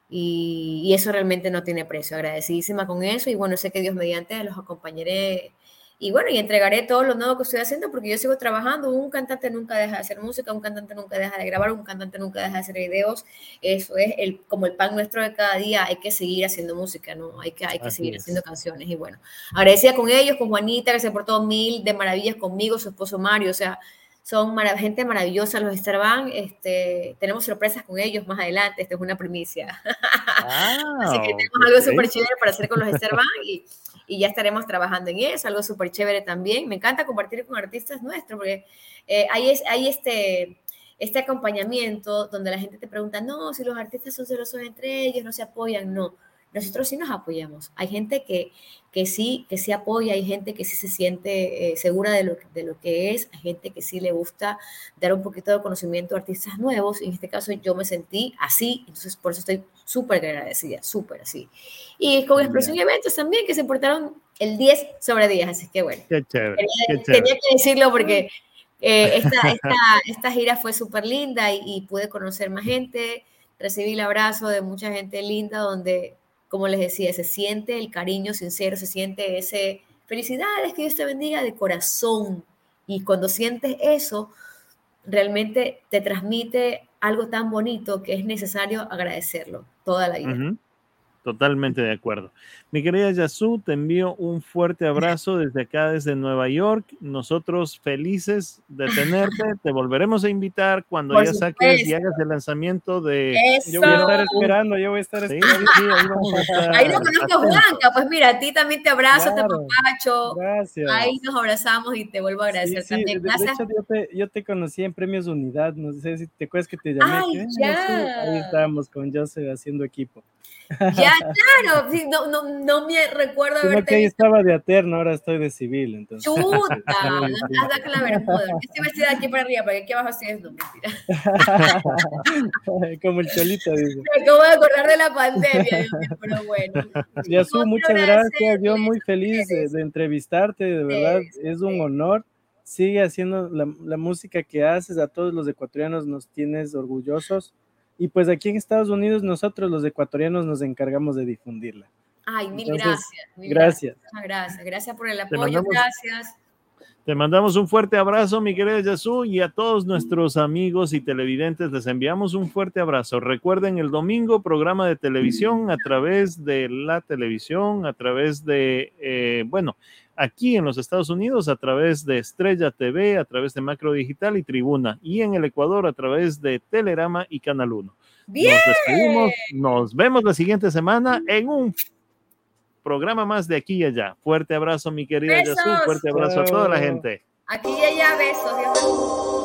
y, y, eso realmente no tiene precio. Agradecidísima con eso y bueno, sé que Dios mediante los acompañaré y bueno, y entregaré todo lo nuevo que estoy haciendo porque yo sigo trabajando. Un cantante nunca deja de hacer música, un cantante nunca deja de grabar, un cantante nunca deja de hacer videos. Eso es el, como el pan nuestro de cada día. Hay que seguir haciendo música, ¿no? Hay que, hay que seguir haciendo canciones. Y bueno, agradecida con ellos, con Juanita, que se portó mil de maravillas conmigo, su esposo Mario. O sea, son gente maravillosa los Starban. Este, tenemos sorpresas con ellos más adelante. Esta es una primicia. Así que tenemos algo súper chévere para hacer con los Starban y y ya estaremos trabajando en eso, algo súper chévere también. Me encanta compartir con artistas nuestros porque eh, hay, hay este, este acompañamiento donde la gente te pregunta, no, si los artistas son celosos entre ellos, no se apoyan, no nosotros sí nos apoyamos. Hay gente que, que, sí, que sí apoya, hay gente que sí se siente eh, segura de lo, de lo que es, hay gente que sí le gusta dar un poquito de conocimiento a artistas nuevos. En este caso yo me sentí así, entonces por eso estoy súper agradecida, súper así. Y con Explosión y Eventos también, que se portaron el 10 sobre 10, así que bueno. Qué chévere, tenía, que decirlo porque eh, esta, esta, esta, gira fue súper linda y, y pude conocer más gente, recibí el abrazo de mucha gente linda donde como les decía, se siente el cariño sincero, se siente ese felicidades, que Dios te bendiga de corazón. Y cuando sientes eso, realmente te transmite algo tan bonito que es necesario agradecerlo toda la vida. Totalmente de acuerdo. Mi querida Yasu, te envío un fuerte abrazo desde acá, desde Nueva York. Nosotros felices de tenerte. Te volveremos a invitar cuando ya saques y hagas el lanzamiento de. Yo voy a estar esperando, yo voy a estar esperando. ahí, vamos a estar. ahí lo conozco, Juanca. Pues mira, a ti también te abrazo, te papacho. Gracias. Ahí nos abrazamos y te vuelvo a agradecer también. Gracias. De hecho, yo te, yo te, conocí en Premios Unidad. No sé si te acuerdas que te llamé. Ay, ya. Ahí estábamos con Joseph haciendo equipo. Ya, claro, no, no, no me recuerdo haberte que ahí estaba de aterno, ahora estoy de civil, entonces. Chuta, haz que la bermuda. Estoy vestida aquí para arriba, porque aquí abajo estoy es mentira. Como el cholito, dice. Me acabo de acordar de la pandemia, pero bueno. Yasu, muchas gracias, yo muy feliz de, de entrevistarte, de verdad, es un honor sigue haciendo la, la, música que haces, a todos los ecuatorianos nos tienes orgullosos. Y pues aquí en Estados Unidos nosotros los ecuatorianos nos encargamos de difundirla. Ay, mil gracias. gracias. gracias. Gracias por el apoyo, gracias. Te mandamos un fuerte abrazo, mi querida Yasu, y a todos nuestros amigos y televidentes les enviamos un fuerte abrazo. Recuerden el domingo programa de televisión a través de la televisión, a través de, eh, bueno, aquí en los Estados Unidos a través de Estrella TV, a través de Macro Digital y Tribuna, y en el Ecuador a través de Telerama y Canal 1. Bien. Nos despedimos, nos vemos la siguiente semana en un programa más de aquí y allá. Fuerte abrazo, mi querida Yasu, fuerte abrazo a toda la gente. Aquí y allá, besos.